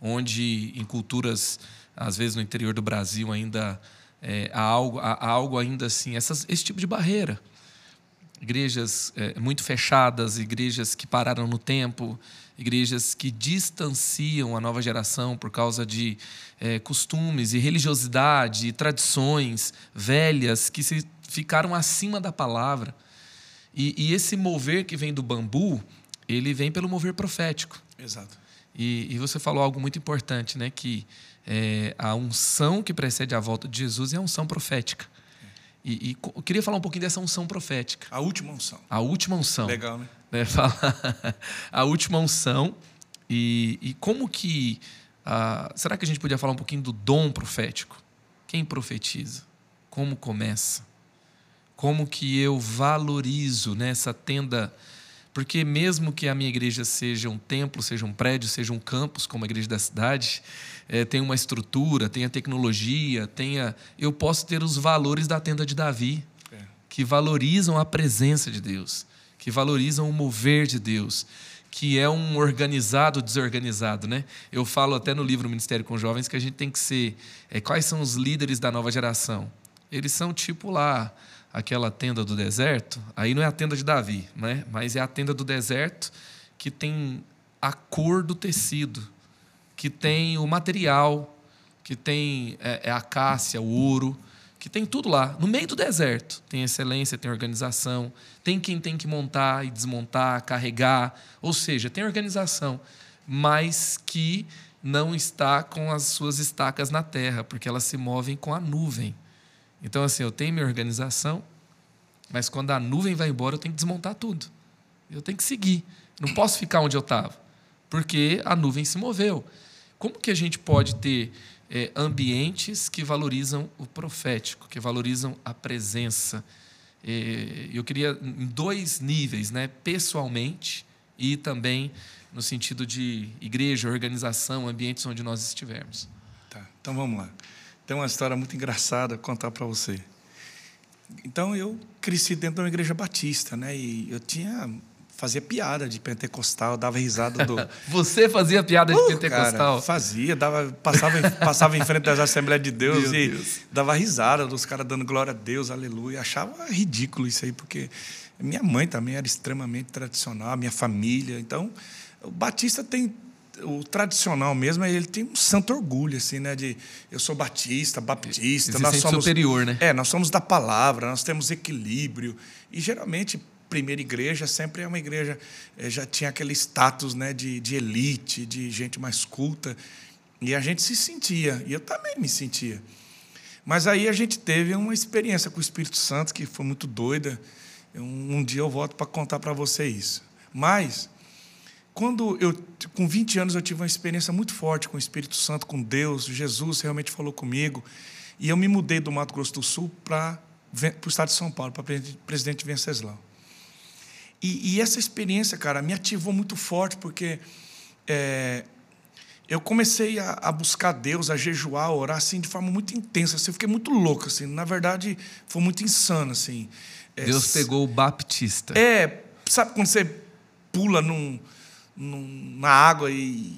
onde em culturas às vezes no interior do Brasil ainda é, há algo, há, há algo ainda assim, essas, esse tipo de barreira igrejas eh, muito fechadas, igrejas que pararam no tempo, igrejas que distanciam a nova geração por causa de eh, costumes e religiosidade, e tradições velhas que se ficaram acima da palavra. E, e esse mover que vem do bambu, ele vem pelo mover profético. Exato. E, e você falou algo muito importante, né? Que eh, a unção que precede a volta de Jesus é a unção profética. E, e queria falar um pouquinho dessa unção profética. A última unção. A última unção. Legal, né? né? Falar a última unção e, e como que Ah, será que a gente podia falar um pouquinho do dom profético? Quem profetiza? Como começa? Como que eu valorizo nessa tenda? Porque mesmo que a minha igreja seja um templo, seja um prédio, seja um campus, como a igreja da cidade, é, tenha uma estrutura, tenha tecnologia, tenha, eu posso ter os valores da tenda de Davi, é. que valorizam a presença de Deus, que valorizam o mover de Deus, que é um organizado desorganizado, né? Eu falo até no livro Ministério com Jovens que a gente tem que ser é, quais são os líderes da nova geração. Eles são tipo lá aquela tenda do deserto. Aí não é a tenda de Davi, né? Mas é a tenda do deserto que tem a cor do tecido, que tem o material, que tem é, é a cássia, o ouro, que tem tudo lá, no meio do deserto. Tem excelência, tem organização, tem quem tem que montar e desmontar, carregar, ou seja, tem organização, mas que não está com as suas estacas na terra, porque elas se movem com a nuvem. Então, assim, eu tenho minha organização, mas quando a nuvem vai embora, eu tenho que desmontar tudo. Eu tenho que seguir. Não posso ficar onde eu estava, porque a nuvem se moveu. Como que a gente pode ter é, ambientes que valorizam o profético, que valorizam a presença? É, eu queria em dois níveis, né? pessoalmente e também no sentido de igreja, organização, ambientes onde nós estivermos. Tá, então vamos lá. Tem uma história muito engraçada contar para você. Então eu cresci dentro de uma igreja batista, né? E eu tinha fazia piada de pentecostal, dava risada do. Você fazia piada de uh, pentecostal? Cara, fazia, dava, passava, passava em frente das Assembleias de Deus Meu e Deus. dava risada dos caras dando glória a Deus, aleluia. Achava ridículo isso aí, porque minha mãe também era extremamente tradicional, minha família. Então, o Batista tem o tradicional mesmo, ele tem um santo orgulho, assim, né? De eu sou batista, baptista. Ele nós somos superior, né? É, nós somos da palavra, nós temos equilíbrio. E geralmente, primeira igreja sempre é uma igreja, é, já tinha aquele status né, de, de elite, de gente mais culta. E a gente se sentia, e eu também me sentia. Mas aí a gente teve uma experiência com o Espírito Santo que foi muito doida. Um, um dia eu volto para contar para você isso. Mas quando eu, com 20 anos, eu tive uma experiência muito forte com o Espírito Santo, com Deus, Jesus realmente falou comigo. E eu me mudei do Mato Grosso do Sul para o estado de São Paulo, para presidente Venceslau. E, e, essa experiência, cara, me ativou muito forte, porque é, eu comecei a, a, buscar Deus, a jejuar, a orar, assim, de forma muito intensa. Assim, eu fiquei muito louco, assim. Na verdade, foi muito insano, assim. É, Deus pegou o baptista. É, sabe quando você pula num na água e,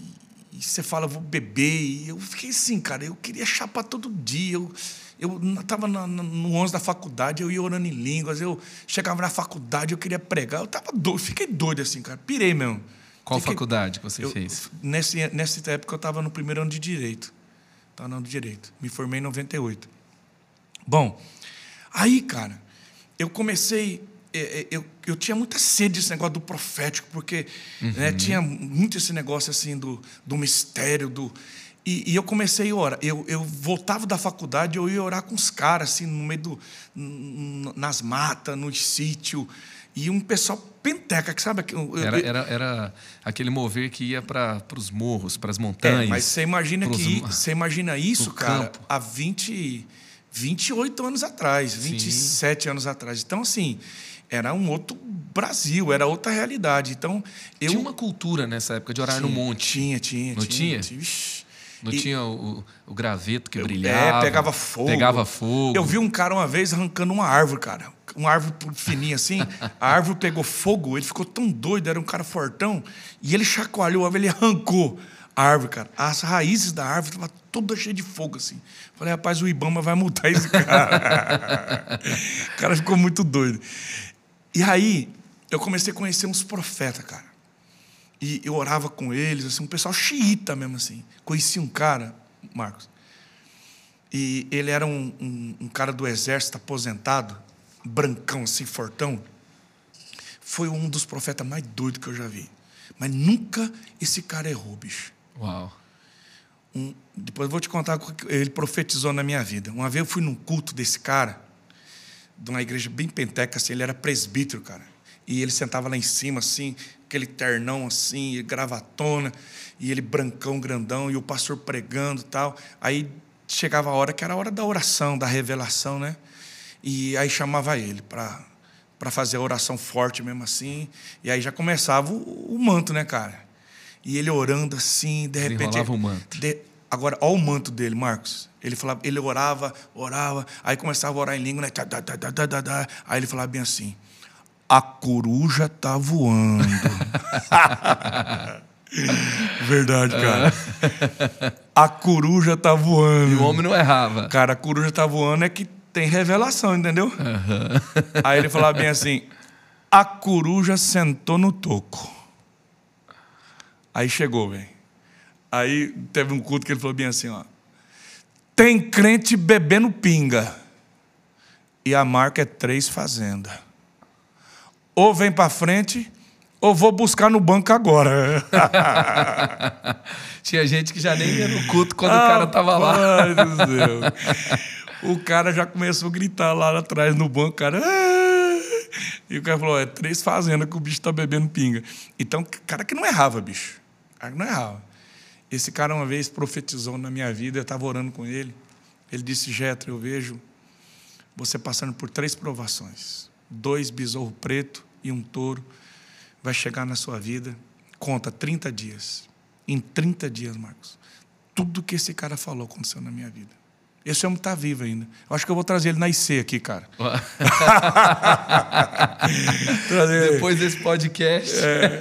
e você fala, vou beber. E eu fiquei assim, cara, eu queria chapar todo dia. Eu, eu estava no 11 da faculdade, eu ia orando em línguas, eu chegava na faculdade, eu queria pregar, eu tava doido, fiquei doido assim, cara, pirei mesmo. Qual fiquei, faculdade que você eu, fez? Nesse, nessa época eu estava no primeiro ano de Direito. Estava no ano de Direito. Me formei em 98. Bom, aí, cara, eu comecei é, é, eu, eu tinha muita sede desse negócio do profético, porque né, uhum. né, tinha muito esse negócio assim do, do mistério, do. E, e, eu comecei a orar. Eu, eu voltava da faculdade, eu ia orar com os caras, assim, no meio do. nas matas, no sítio. E um pessoal penteca, que sabe? Eu, era, era, era aquele mover que ia para os morros, para as montanhas. É, mas você imagina que você imagina isso, cara, campo. há 20, 28 anos atrás, 27 Sim. anos atrás. Então, assim, era um outro Brasil, era outra realidade. Então, eu tinha uma cultura nessa época de orar tinha, no monte. Tinha, tinha, não tinha. tinha? Não e, tinha o, o, graveto que eu, brilhava. É, pegava fogo. Pegava fogo. Eu vi um cara uma vez arrancando uma árvore, cara. Uma árvore fininha assim. a árvore pegou fogo, ele ficou tão doido, era um cara fortão. E ele chacoalhou, ele arrancou a árvore, cara. As raízes da árvore estavam toda cheia de fogo, assim. Falei, rapaz, o Ibama vai multar esse cara. o cara ficou muito doido. E aí, eu comecei a conhecer uns profetas, cara. E eu orava com eles, assim, um pessoal xiita mesmo, assim. Conheci um cara, Marcos, e ele era um, um, um cara do exército aposentado, brancão, assim, fortão. Foi um dos profetas mais doidos que eu já vi. Mas nunca esse cara errou, bicho. Uau. Um, depois eu vou te contar o que ele profetizou na minha vida. Uma vez eu fui num culto desse cara de uma igreja bem penteca, assim, ele era presbítero, cara. E ele sentava lá em cima, assim, aquele ternão assim, gravatona, e ele brancão, grandão, e o pastor pregando tal. Aí chegava a hora que era a hora da oração, da revelação, né? E aí chamava ele para para fazer a oração forte mesmo assim. E aí já começava o, o manto, né, cara? E ele orando assim, de repente. Ele o manto. De, agora, olha o manto dele, Marcos. Ele falava, ele orava, orava, aí começava a orar em língua, né? Aí ele falava bem assim: a coruja tá voando. Verdade, cara. A coruja tá voando. E o homem não errava. Cara, a coruja tá voando é que tem revelação, entendeu? Uhum. Aí ele falava bem assim: a coruja sentou no toco. Aí chegou, velho. Aí teve um culto que ele falou bem assim: ó. Tem crente bebendo pinga. E a marca é três fazenda. Ou vem para frente, ou vou buscar no banco agora. Tinha gente que já nem ia no culto quando ah, o cara tava lá. Ai, Deus Deus o cara já começou a gritar lá atrás no banco, cara. E o cara falou: é três fazendas que o bicho está bebendo pinga. Então, cara que não errava, bicho. Cara que não errava. Esse cara uma vez profetizou na minha vida, eu estava orando com ele. Ele disse: Jetro, eu vejo você passando por três provações: dois besouro preto e um touro. Vai chegar na sua vida, conta 30 dias. Em 30 dias, Marcos, tudo que esse cara falou aconteceu na minha vida. Esse homem está vivo ainda. Eu acho que eu vou trazer ele na IC aqui, cara. Depois desse podcast. É.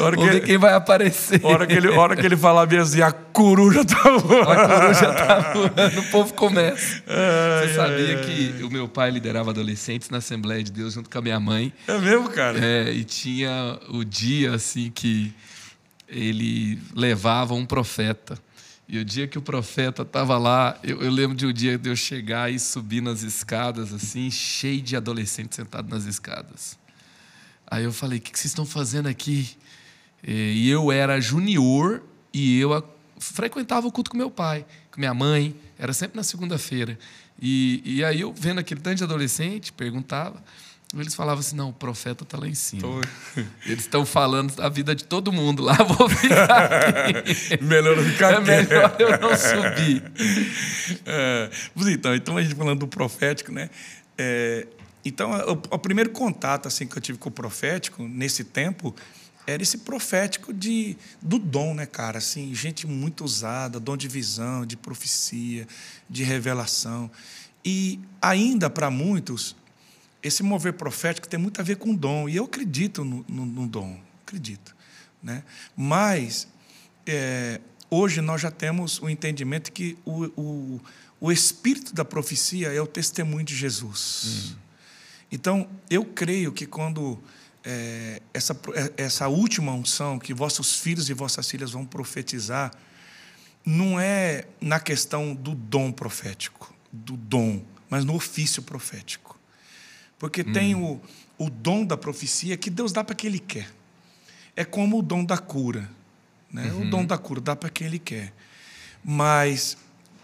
Hora Vamos que ver quem vai aparecer. Hora que ele, hora que ele falar bem assim, a coruja está voando. A coruja está voando, o povo começa. É, Você sabia é, que o meu pai liderava adolescentes na Assembleia de Deus junto com a minha mãe. É mesmo, cara? É, e tinha o dia assim que ele levava um profeta e o dia que o profeta estava lá, eu, eu, lembro de um dia de eu chegar e subir nas escadas, assim, cheio de adolescentes sentados nas escadas. Aí eu falei: o que, que vocês estão fazendo aqui? E eu era junior e eu frequentava o culto com meu pai, com minha mãe, era sempre na segunda-feira. E, e aí eu, vendo aquele tanto de adolescente, perguntava. Eles falavam assim: não, o profeta está lá em cima. Tô... Eles estão falando da vida de todo mundo lá, vou ficar aqui. melhor ficar É melhor eu não subir. É, então, então, a gente falando do profético, né? É, então, o, o, primeiro contato assim, que eu tive com o profético, nesse tempo, era esse profético de, do dom, né, cara? Assim, gente muito usada, dom de visão, de profecia, de revelação. E ainda para muitos, esse mover profético tem muito a ver com dom, e eu acredito no, no, no dom, acredito. Né? Mas, é, hoje nós já temos o entendimento que o, o, o espírito da profecia é o testemunho de Jesus. Hum. Então, eu creio que quando é, essa, é, essa última unção, que vossos filhos e vossas filhas vão profetizar, não é na questão do dom profético, do dom, mas no ofício profético. Porque hum. tem o, o dom da profecia que Deus dá para quem Ele quer. É como o dom da cura. Né? Uhum. O dom da cura dá para quem Ele quer. Mas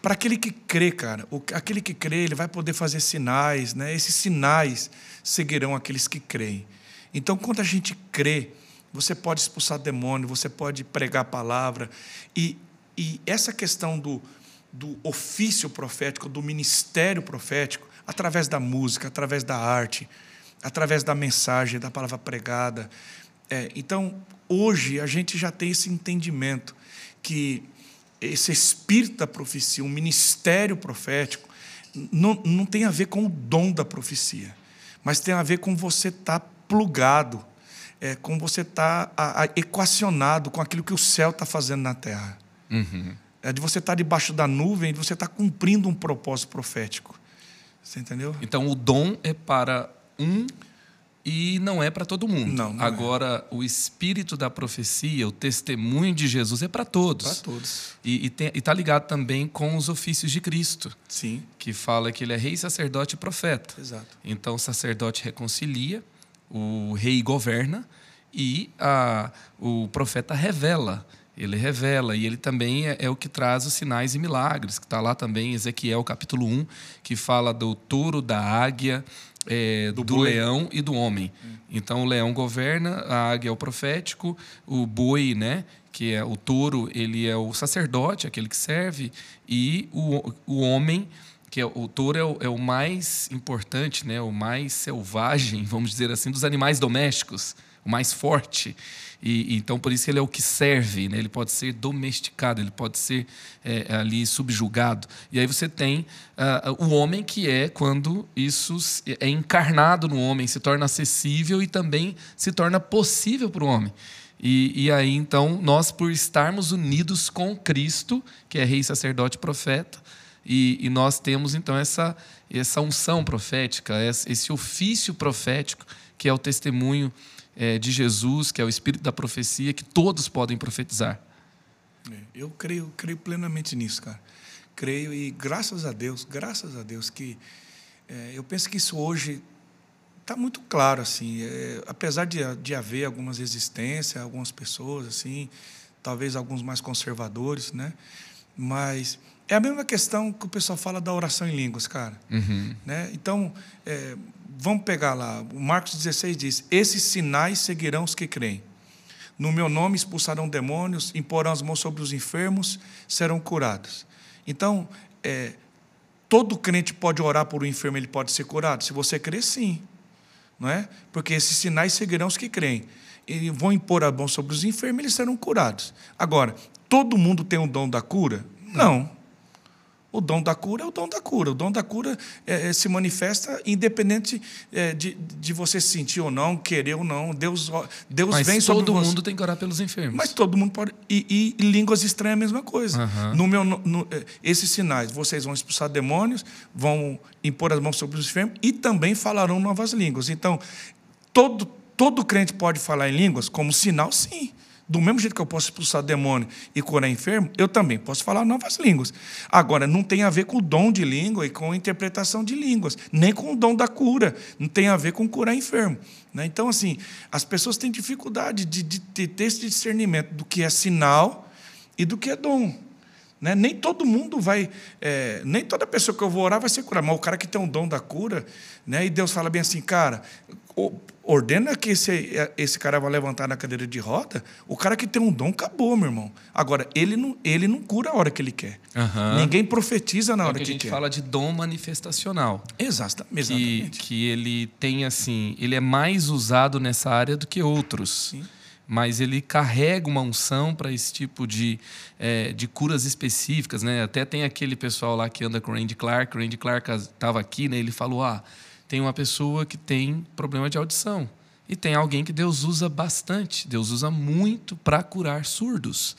para aquele que crê, cara, o, aquele que crê, ele vai poder fazer sinais, né? Esses sinais seguirão aqueles que creem. Então, quando a gente crê, você pode expulsar demônio, você pode pregar a palavra. E, e essa questão do, do ofício profético, do ministério profético, através da música, através da arte, através da mensagem, da palavra pregada. É, então, hoje, a gente já tem esse entendimento que esse espírito da profecia, um ministério profético, não, não tem a ver com o dom da profecia, mas tem a ver com você estar tá plugado, é, com você estar tá, equacionado com aquilo que o céu está fazendo na terra. Uhum. É de você estar tá debaixo da nuvem e você estar cumprindo um propósito profético. Você entendeu? Então o dom é para um e não é para todo mundo. Não, não é. Agora, é. o espírito da profecia, o testemunho de Jesus é para todos. Para todos. E está ligado também com os ofícios de Cristo. Sim. Que fala que ele é rei, sacerdote e profeta. Exato. Então, o sacerdote reconcilia, o rei governa e a, o profeta revela. Ele revela, e ele também é, é o que traz os sinais e milagres, que está lá também, Ezequiel capítulo 1, que fala do touro, da águia, é, do, do leão e do homem. Hum. Então o leão governa, a águia é o profético, o boi, né, que é o touro, ele é o sacerdote, aquele que serve, e o, o homem, que é o touro é o, é o mais importante, né, o mais selvagem, vamos dizer assim, dos animais domésticos, o mais forte. E, então, por isso ele é o que serve, né? ele pode ser domesticado, ele pode ser é, ali subjugado. E aí você tem uh, o homem, que é quando isso é encarnado no homem, se torna acessível e também se torna possível para o homem. E, e, aí, então, nós, por estarmos unidos com Cristo, que é rei, sacerdote, profeta, e, e nós temos, então, essa, essa unção profética, esse ofício profético, que é o testemunho é, de Jesus, que é o espírito da profecia, que todos podem profetizar. É, eu creio, creio plenamente nisso, cara. Creio e graças a Deus, graças a Deus que é, eu penso que isso hoje está muito claro assim, é, apesar de, de haver algumas resistências, algumas pessoas assim, talvez alguns mais conservadores, né? Mas é a mesma questão que o pessoal fala da oração em línguas, cara. Uhum. Né? Então, é, vamos pegar lá, o Marcos 16 diz: Esses sinais seguirão os que creem. No meu nome expulsarão demônios, imporão as mãos sobre os enfermos, serão curados. Então, é, todo crente pode orar por um enfermo, ele pode ser curado? Se você crer, sim. Não é? Porque esses sinais seguirão os que creem. E vão impor a mão sobre os enfermos, eles serão curados. Agora, todo mundo tem o dom da cura? Não. O dom da cura é o dom da cura. O dom da cura é, é, se manifesta independente é, de, de você sentir ou não, querer ou não. Deus, Deus Mas vem sobre todo mundo tem que orar pelos enfermos. Mas todo mundo pode. E, e, línguas estranhas é a mesma coisa. Uhum. No meu, no, no, é, esses sinais, vocês vão expulsar demônios, vão impor as mãos sobre os enfermos e também falarão novas línguas. Então, todo, todo crente pode falar em línguas como sinal, sim. Do mesmo jeito que eu posso expulsar demônio e curar enfermo, eu também posso falar novas línguas. Agora, não tem a ver com o dom de língua e com a interpretação de línguas, nem com o dom da cura. Não tem a ver com curar enfermo. Né? Então, assim, as pessoas têm dificuldade de, de ter esse discernimento do que é sinal e do que é dom. Né? Nem todo mundo vai, é, nem toda pessoa que eu vou orar vai ser curada, mas o cara que tem um dom da cura, né? e Deus fala bem assim, cara, ordena que esse, esse cara vai levantar na cadeira de roda, o cara que tem um dom acabou, meu irmão. Agora, ele não, ele não cura a hora que ele quer. Uhum. Ninguém profetiza na é hora que, que quer. A gente fala de dom manifestacional. Exatamente. Que, que ele tem, assim, ele é mais usado nessa área do que outros. Sim. Mas ele carrega uma unção para esse tipo de, é, de curas específicas. Né? Até tem aquele pessoal lá que anda com o Randy Clark. O Randy Clark estava aqui, né? ele falou: ah, tem uma pessoa que tem problema de audição. E tem alguém que Deus usa bastante, Deus usa muito para curar surdos.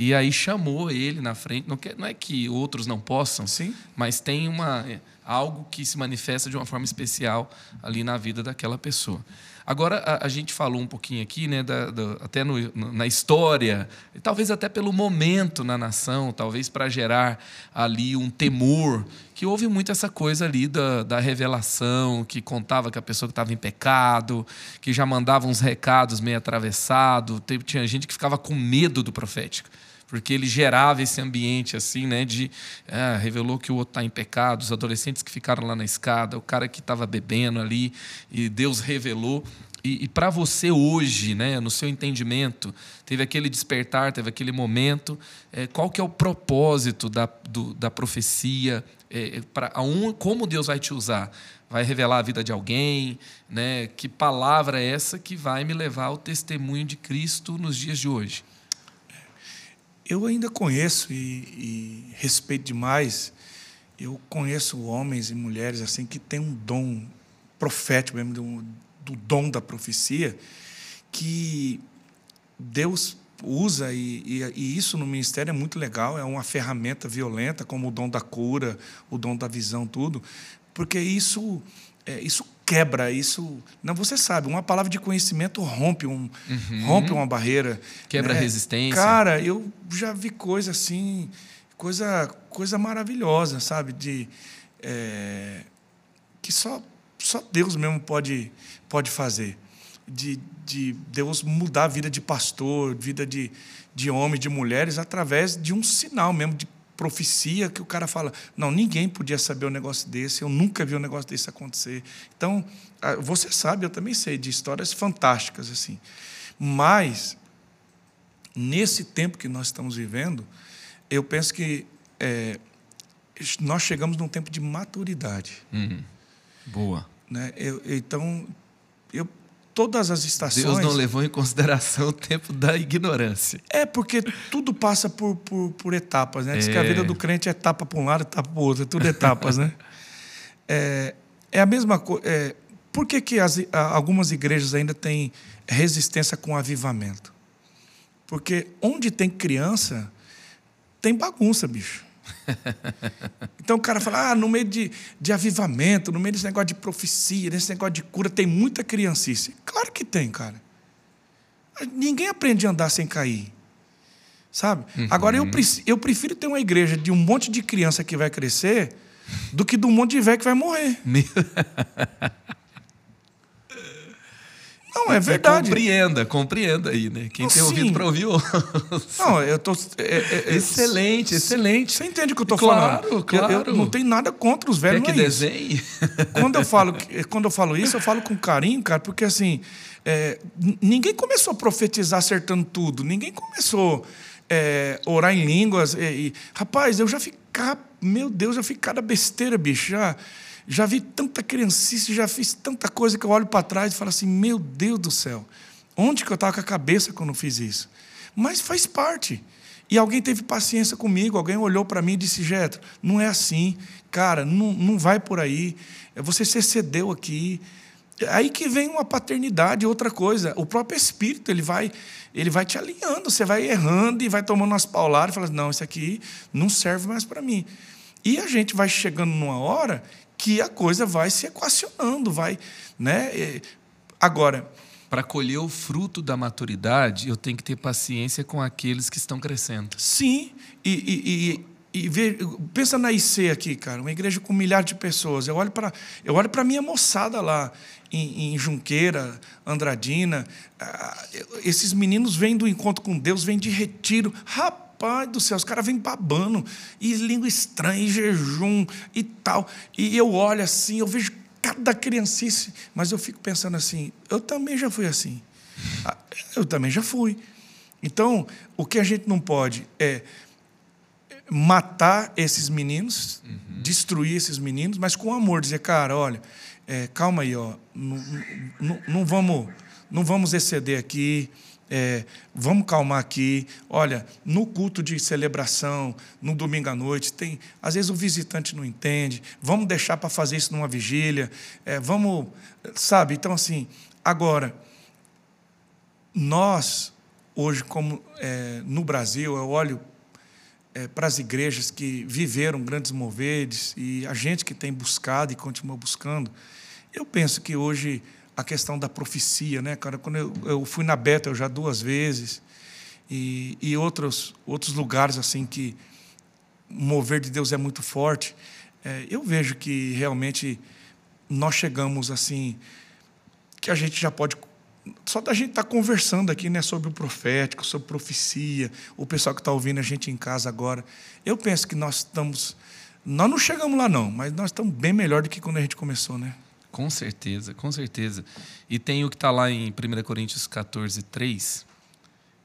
E aí chamou ele na frente. Não, quer, não é que outros não possam, Sim. mas tem uma, algo que se manifesta de uma forma especial ali na vida daquela pessoa. Agora, a, a gente falou um pouquinho aqui, né, da, da, até no, na história, e talvez até pelo momento na nação, talvez para gerar ali um temor, que houve muito essa coisa ali da, da revelação, que contava que a pessoa que estava em pecado, que já mandava uns recados meio atravessado, tinha gente que ficava com medo do profético porque ele gerava esse ambiente assim, né, de ah, revelou que o outro está em pecado, os adolescentes que ficaram lá na escada, o cara que estava bebendo ali e Deus revelou. E, e para você hoje, né, no seu entendimento, teve aquele despertar, teve aquele momento. É, qual que é o propósito da, do, da profecia? É, pra, um, como Deus vai te usar? Vai revelar a vida de alguém? Né? Que palavra é essa que vai me levar ao testemunho de Cristo nos dias de hoje? Eu ainda conheço e, e respeito demais. Eu conheço homens e mulheres assim que têm um dom profético mesmo, do, do dom da profecia, que Deus usa e, e, e, isso no ministério é muito legal, é uma ferramenta violenta como o dom da cura, o dom da visão, tudo, porque isso é, isso quebra, isso. Não, você sabe, uma palavra de conhecimento rompe, um, uhum. rompe uma barreira. Quebra né? resistência. Cara, eu já vi coisa assim, coisa, coisa maravilhosa, sabe? De, é, que só, só Deus mesmo pode, pode fazer. de, de Deus mudar a vida de pastor, vida de, de homens, de mulheres, através de um sinal mesmo, de profecia, que o cara fala: não, ninguém podia saber um negócio desse, eu nunca vi um negócio desse acontecer. Então, você sabe, eu também sei de histórias fantásticas assim. Mas, nesse tempo que nós estamos vivendo, eu penso que é, nós chegamos num tempo de maturidade. Uhum. Boa. Né? Eu, então, todas as estações. Deus não levou em consideração o tempo da ignorância. É, porque tudo passa por, por, por etapas. Né? Diz é. que a vida do crente é etapa para um lado, etapa para o outro, é tudo etapas. né? É, é a mesma coisa. É, por que, que as, algumas igrejas ainda têm resistência com avivamento? Porque onde tem criança, tem bagunça, bicho. Então o cara fala: ah, no meio de, de avivamento, no meio desse negócio de profecia, desse negócio de cura, tem muita criancice. Claro que tem, cara. Ninguém aprende a andar sem cair. Sabe? Uhum. Agora, eu, eu prefiro ter uma igreja de um monte de criança que vai crescer do que de um monte de velho que vai morrer. Não, é verdade. Compreenda, compreenda aí, né? Quem não, tem sim. ouvido para ouvir, Não, eu tô. É, é, é, excelente, excelente. Você entende o que eu tô claro, falando? Claro, eu, eu não tenho nada contra os velhos. Quer que é desenhe? Quando eu, falo, quando eu falo isso, eu falo com carinho, cara, porque assim. É, ninguém começou a profetizar acertando tudo. Ninguém começou é, orar em línguas. E, e, rapaz, eu já ficar. Meu Deus, já fiquei cada besteira, bicho. Já já vi tanta criancice, já fiz tanta coisa que eu olho para trás e falo assim: meu Deus do céu, onde que eu estava com a cabeça quando fiz isso? Mas faz parte. E alguém teve paciência comigo, alguém olhou para mim e disse: Getro, não é assim, cara, não, não vai por aí, você se excedeu aqui. Aí que vem uma paternidade, outra coisa. O próprio Espírito, ele vai ele vai te alinhando, você vai errando e vai tomando umas pauladas e fala: não, isso aqui não serve mais para mim. E a gente vai chegando numa hora que a coisa vai se equacionando, vai, né? Agora, para colher o fruto da maturidade, eu tenho que ter paciência com aqueles que estão crescendo. Sim, e, e, e, e ver, pensa na IC aqui, cara, uma igreja com milhares de pessoas. Eu olho para eu olho para minha moçada lá em, em Junqueira, Andradina. Ah, esses meninos vêm do encontro com Deus, vêm de retiro. Rapaz, Pai do céu, os caras vêm babando, e língua estranha, e jejum e tal. E eu olho assim, eu vejo cada criancice, mas eu fico pensando assim: eu também já fui assim. Ah, eu também já fui. Então, o que a gente não pode é matar esses meninos, uhum. destruir esses meninos, mas com amor, dizer, cara, olha, é, calma aí, ó, não, não, não, vamos, não vamos exceder aqui é, vamos calmar aqui. Olha, no culto de celebração, no domingo à noite, tem. Às vezes o visitante não entende. Vamos deixar para fazer isso numa vigília. É, vamos, sabe? Então assim, agora nós hoje, como é, no Brasil, eu olho é, para as igrejas que viveram grandes moveres e a gente que tem buscado e continua buscando. Eu penso que hoje a questão da profecia, né, cara? Quando eu, eu fui na Bethel já duas vezes e, e outros, outros lugares assim que o mover de Deus é muito forte, é, eu vejo que realmente nós chegamos assim que a gente já pode só da gente estar tá conversando aqui né, sobre o profético, sobre profecia, o pessoal que está ouvindo a gente em casa agora, eu penso que nós estamos. Nós não chegamos lá, não, mas nós estamos bem melhor do que quando a gente começou, né? Com certeza, com certeza. E tem o que está lá em 1 Coríntios 14, 3,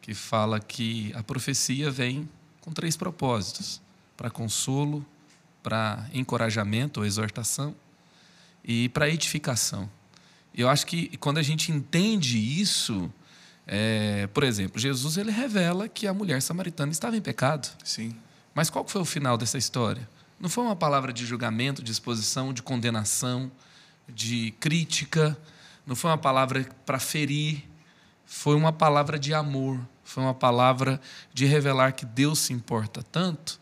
que fala que a profecia vem com três propósitos: para consolo, para encorajamento ou exortação e para edificação. Eu acho que quando a gente entende isso, é, por exemplo, Jesus ele revela que a mulher samaritana estava em pecado. Sim. Mas qual foi o final dessa história? Não foi uma palavra de julgamento, de exposição, de condenação de crítica, não foi uma palavra para ferir, foi uma palavra de amor, foi uma palavra de revelar que Deus se importa tanto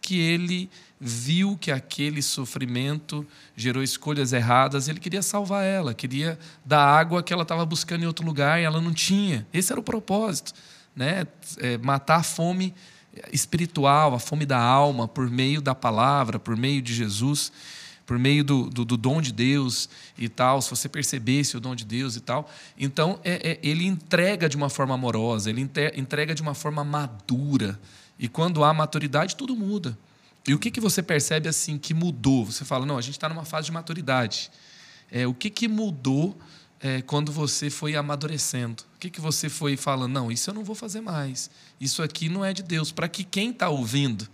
que ele viu que aquele sofrimento gerou escolhas erradas, ele queria salvar ela, queria dar água que ela estava buscando em outro lugar e ela não tinha. Esse era o propósito, né? É, matar a fome espiritual, a fome da alma por meio da palavra, por meio de Jesus. Por meio do, do, do, dom de Deus e tal, se você percebesse o dom de Deus e tal. Então, é, é, ele entrega de uma forma amorosa, ele entrega de uma forma madura. E quando há maturidade, tudo muda. E o que, que você percebe assim que mudou? Você fala, não, a gente está numa fase de maturidade. É, o que, que mudou é, quando você foi amadurecendo? O que, que você foi falando? Não, isso eu não vou fazer mais. Isso aqui não é de Deus. Para que quem está ouvindo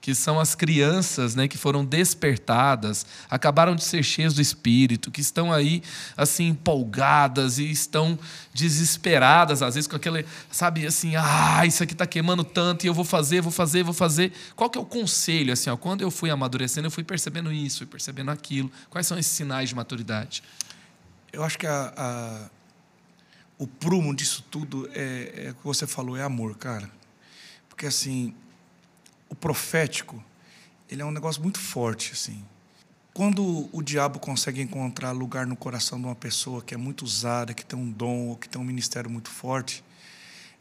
que são as crianças né, que foram despertadas, acabaram de ser cheias do Espírito, que estão aí assim empolgadas e estão desesperadas, às vezes com aquele, sabe, assim, ah, isso aqui está queimando tanto e eu vou fazer, vou fazer, vou fazer. Qual que é o conselho? Assim, ó, quando eu fui amadurecendo, eu fui percebendo isso, fui percebendo aquilo. Quais são esses sinais de maturidade? Eu acho que a, a, o prumo disso tudo é, é o que você falou, é amor, cara. Porque assim, o profético, ele é um negócio muito forte, assim. Quando o diabo consegue encontrar lugar no coração de uma pessoa que é muito usada, que tem um dom ou que tem um ministério muito forte,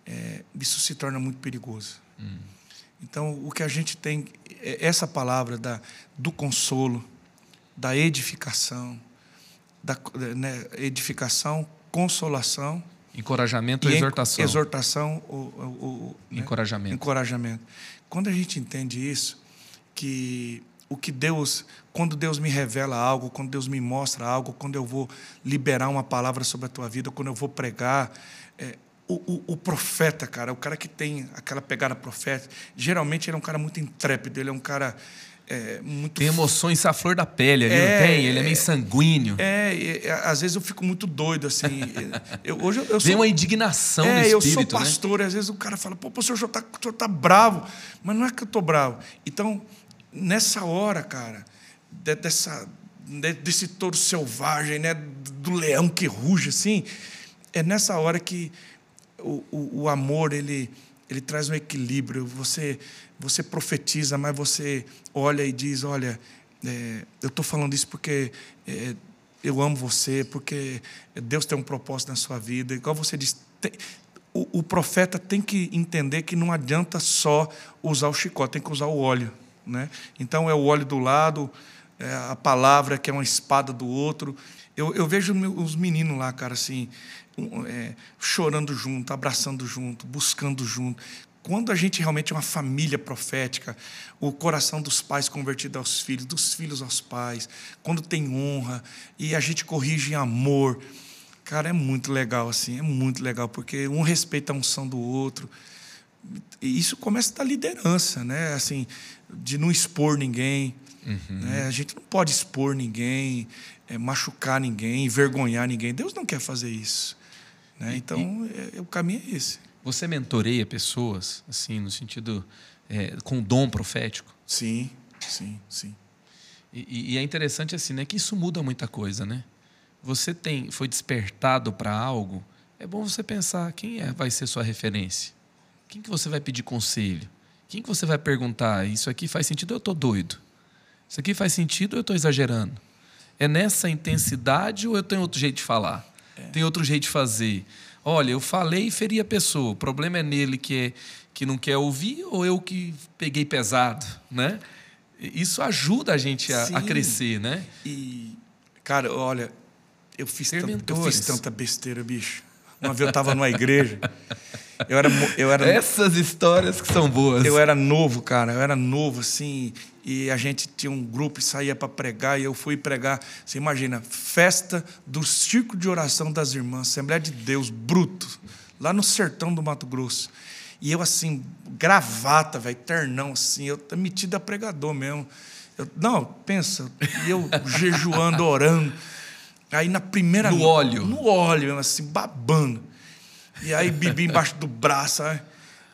é, isso se torna muito perigoso. Hum. Então, o que a gente tem, é essa palavra da, do consolo, da edificação, da né, edificação, consolação. Encorajamento e exortação. Exortação ou, ou, né? encorajamento. Encorajamento. Quando a gente entende isso, que o que Deus, quando Deus me revela algo, quando Deus me mostra algo, quando eu vou liberar uma palavra sobre a tua vida, quando eu vou pregar, é, o, o, o, profeta, cara, o cara que tem aquela pegada profética, geralmente ele é um cara muito intrépido, ele é um cara é, muito. Tem emoções à flor da pele ali, é, não tem? Ele é meio sanguíneo. É, é, às vezes eu fico muito doido, assim. eu, hoje eu, sou, uma indignação é, espírito, eu sou né? pastor, né? e às vezes o cara fala, pô, o senhor está tá bravo. Mas não é que eu estou bravo. Então, nessa hora, cara, dessa, desse touro selvagem, né, do leão que ruge, assim, é nessa hora que o, o, o amor, ele, ele traz um equilíbrio. Você você profetiza, mas você olha e diz: Olha, é, eu estou falando isso porque é, eu amo você, porque Deus tem um propósito na sua vida. Igual você diz, tem, o, o, profeta tem que entender que não adianta só usar o chicote, tem que usar o óleo. Né? Então é o óleo do lado, é a palavra que é uma espada do outro. Eu, eu vejo os meninos lá, cara, assim, é, chorando junto, abraçando junto, buscando junto quando a gente realmente é uma família profética, o coração dos pais convertido aos filhos, dos filhos aos pais, quando tem honra e a gente corrige em amor, cara, é muito legal assim, é muito legal, porque um respeita a unção do outro. E isso começa da liderança, né? Assim, de não expor ninguém. Uhum. Né? A gente não pode expor ninguém, é, machucar ninguém, envergonhar ninguém. Deus não quer fazer isso. Né? Então, é, o caminho é esse. Você mentoreia pessoas, assim, no sentido é, com dom profético? Sim, sim, sim. E, e, é interessante assim, né, que isso muda muita coisa, né? Você tem, foi despertado para algo, é bom você pensar quem é, vai ser sua referência, quem que você vai pedir conselho, quem que você vai perguntar, isso aqui faz sentido ou eu estou doido? Isso aqui faz sentido ou eu estou exagerando? É nessa intensidade ou eu tenho outro jeito de falar? É. Tem outro jeito de fazer? Olha, eu falei e feri a pessoa. O problema é nele que, é, que não quer ouvir ou eu que peguei pesado, né? Isso ajuda a gente a, a crescer, né? E, cara, olha, eu fiz, tanto, eu fiz tanta besteira, bicho. Uma vez eu estava numa igreja. Eu era, eu era, Essas histórias que são boas. Eu era novo, cara. Eu era novo, assim. E a gente tinha um grupo e saía para pregar. E eu fui pregar. Você imagina, festa do Círculo de Oração das Irmãs, Assembleia de Deus, bruto, lá no sertão do Mato Grosso. E eu, assim, gravata, velho, ternão, assim. Eu metido a pregador mesmo. Eu, não, pensa. E eu jejuando, orando. Aí na primeira. No óleo. No óleo, assim, babando. E aí bebi embaixo do braço, sabe?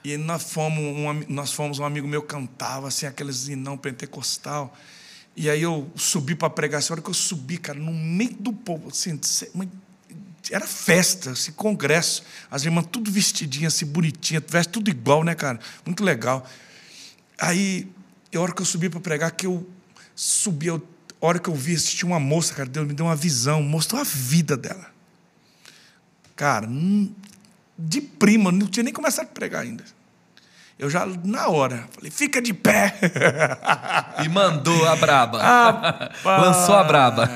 E nós fomos, um, nós fomos, um amigo meu cantava, assim, aqueles inão pentecostal. E aí eu subi para pregar. Essa hora que eu subi, cara, no meio do povo, assim, era festa, esse assim, congresso. As irmãs tudo vestidinhas, assim, bonitinhas, veste tudo igual, né, cara? Muito legal. Aí, a hora que eu subi para pregar, que eu subi, a hora que eu vi, tinha uma moça, cara, Deus me deu uma visão, mostrou a vida dela. Cara, de prima, não tinha nem começado a pregar ainda. Eu já, na hora, falei, fica de pé. E mandou a braba. Rapaz. Lançou a braba.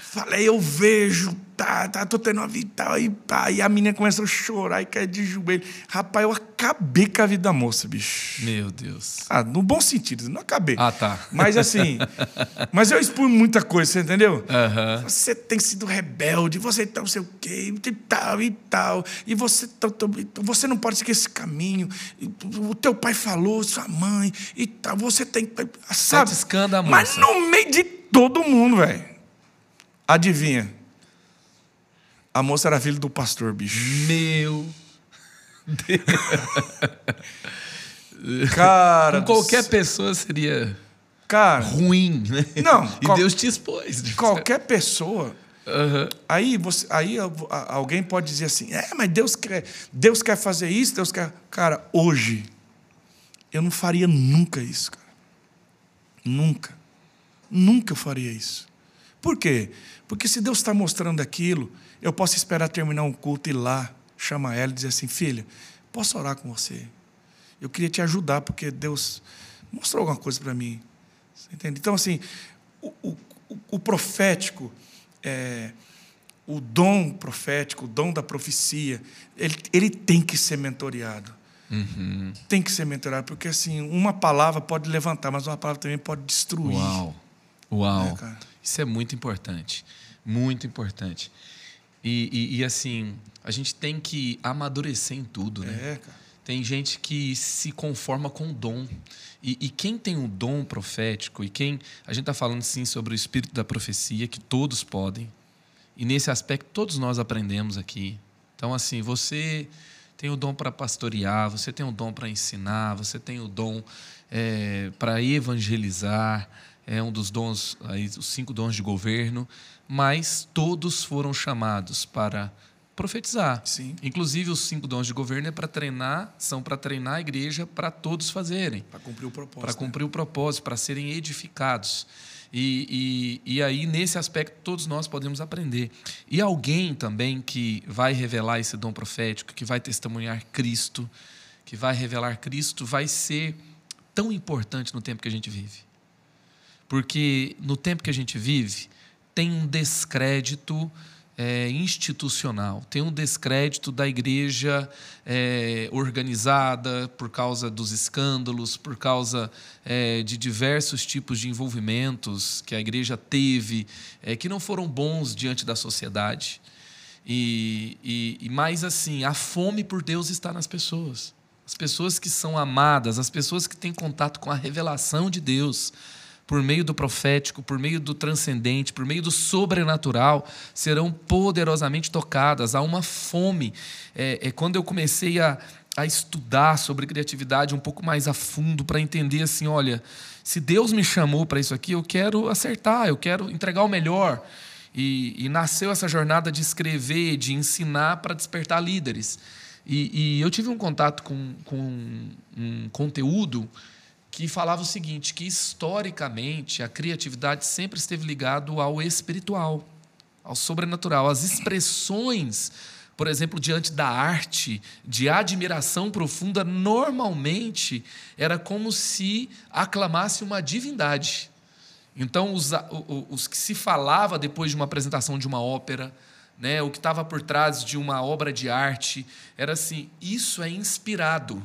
Falei, eu vejo, tá, tá, tô tendo uma vida e. Aí, pá, e a menina começou a chorar e cair de joelho. Rapaz, eu acabei com a vida da moça, bicho. Meu Deus. Ah, no bom sentido, não acabei. Ah, tá. Mas assim, mas eu expunho muita coisa, você entendeu? Aham. Você tem sido rebelde, você tá não sei o quê, e tal, e tal. E você, tá- tá- você não pode seguir esse caminho. O teu pai falou, sua mãe, e tal. Você tem. Sabe? Satiscando a Mas moça. no meio de todo mundo, velho. Adivinha? A moça era filha do pastor, bicho. Meu. Cara. Com qualquer pessoa seria Cara, ruim, né? Não, E qual- Deus te expôs. qualquer pessoa Aham. Aí, você, aí alguém pode dizer assim, é, mas Deus quer, Deus quer fazer isso, Deus quer. Cara, hoje, eu não faria nunca isso, cara. Nunca. Nunca eu faria isso. Por quê? Porque se Deus está mostrando aquilo, eu posso esperar terminar um culto e ir lá, chamar ela e dizer assim, filha, posso orar com você? Eu queria te ajudar, porque Deus mostrou alguma coisa para mim. Você entende? Então, assim, o, o, o- profético, é, o dom profético, o dom da profecia, ele, ele tem que ser mentoreado. Tem que ser mentoreado, porque assim, uma palavra pode levantar, mas uma palavra também pode destruir. Uau. Uau. É. Isso é muito importante. Muito importante. E, e- e, assim, a gente tem que amadurecer em tudo, né? É, cara. Tem gente que se conforma com o dom. E, e quem tem o dom profético, e quem. A gente está falando sim sobre o espírito da profecia, que todos podem. E nesse aspecto, todos nós aprendemos aqui. Então, assim, você tem o dom para pastorear, você tem o dom para ensinar, você tem o dom para evangelizar, é um dos dons, aí, os cinco dons de governo, mas todos foram chamados para profetizar. Sim. Inclusive, os cinco dons de governo é para treinar, são para treinar a igreja para todos fazerem Para cumprir o propósito. para né? cumprir o propósito, para serem edificados. E, e, e aí, nesse aspecto, todos nós podemos aprender. E alguém também que vai revelar esse dom profético, que vai testemunhar Cristo, que vai revelar Cristo, vai ser tão importante no tempo que a gente vive. Porque no tempo que a gente vive, tem um descrédito é, institucional, tem um descrédito da igreja é, organizada por causa dos escândalos, por causa é, de diversos tipos de envolvimentos que a igreja teve, é, que não foram bons diante da sociedade. E, e, e mais assim, a fome por Deus está nas pessoas. As pessoas que são amadas, as pessoas que têm contato com a revelação de Deus, por meio do profético, por meio do transcendente, por meio do sobrenatural, serão poderosamente tocadas. Há uma fome. É, é quando eu comecei a, a estudar sobre criatividade um pouco mais a fundo, para entender assim: olha, se Deus me chamou para isso aqui, eu quero acertar, eu quero entregar o melhor. E, e nasceu essa jornada de escrever, de ensinar para despertar líderes. E, e eu tive um contato com, com um conteúdo que falava o seguinte, que historicamente a criatividade sempre esteve ligado ao espiritual, ao sobrenatural, às expressões, por exemplo, diante da arte, de admiração profunda, normalmente era como se aclamasse uma divindade. Então, os, os que se falava depois de uma apresentação de uma ópera, né, o que estava por trás de uma obra de arte, era assim: isso é inspirado.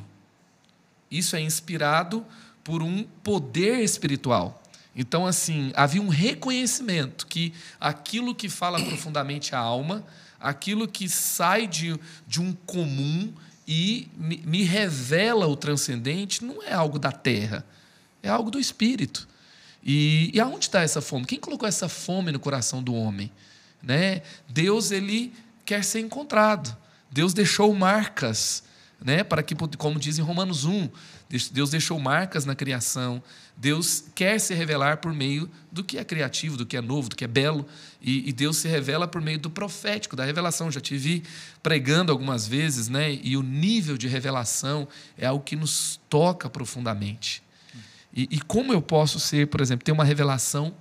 Isso é inspirado por um poder espiritual. Então, assim, havia um reconhecimento que aquilo que fala profundamente a alma, aquilo que sai de, de um comum e me, me revela o transcendente, não é algo da terra, é algo do espírito. E, e aonde está essa fome? Quem colocou essa fome no coração do homem? Né? Deus ele quer ser encontrado. Deus deixou marcas, né? Para que, como diz em Romanos 1, Deus deixou marcas na criação. Deus quer se revelar por meio do que é criativo, do que é novo, do que é belo. E, e Deus se revela por meio do profético, da revelação. Já te vi pregando algumas vezes, né? E o nível de revelação é algo que nos toca profundamente. E, e como eu posso ser, por exemplo, ter uma revelação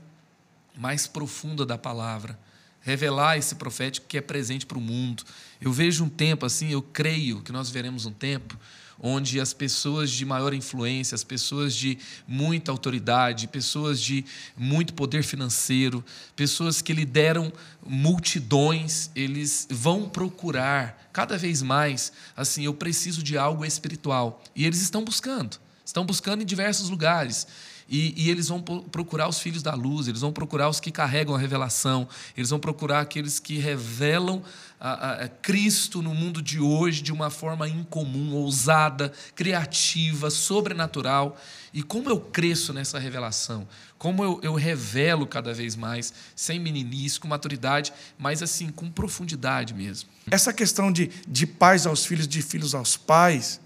mais profunda da palavra? revelar esse profético que é presente para o mundo. Eu vejo um tempo assim, eu creio que nós veremos um tempo onde as pessoas de maior influência, as pessoas de muita autoridade, pessoas de muito poder financeiro, pessoas que lideram multidões, eles vão procurar cada vez mais, assim, eu preciso de algo espiritual. E eles estão buscando, estão buscando em diversos lugares. E, e, eles vão procurar os filhos da luz, eles vão procurar os que carregam a revelação, eles vão procurar aqueles que revelam a, a, Cristo no mundo de hoje de uma forma incomum, ousada, criativa, sobrenatural. E como eu cresço nessa revelação, como eu, eu revelo cada vez mais, sem meninice, com maturidade, mas assim, com profundidade mesmo. Essa questão de, de pais aos filhos, de filhos aos pais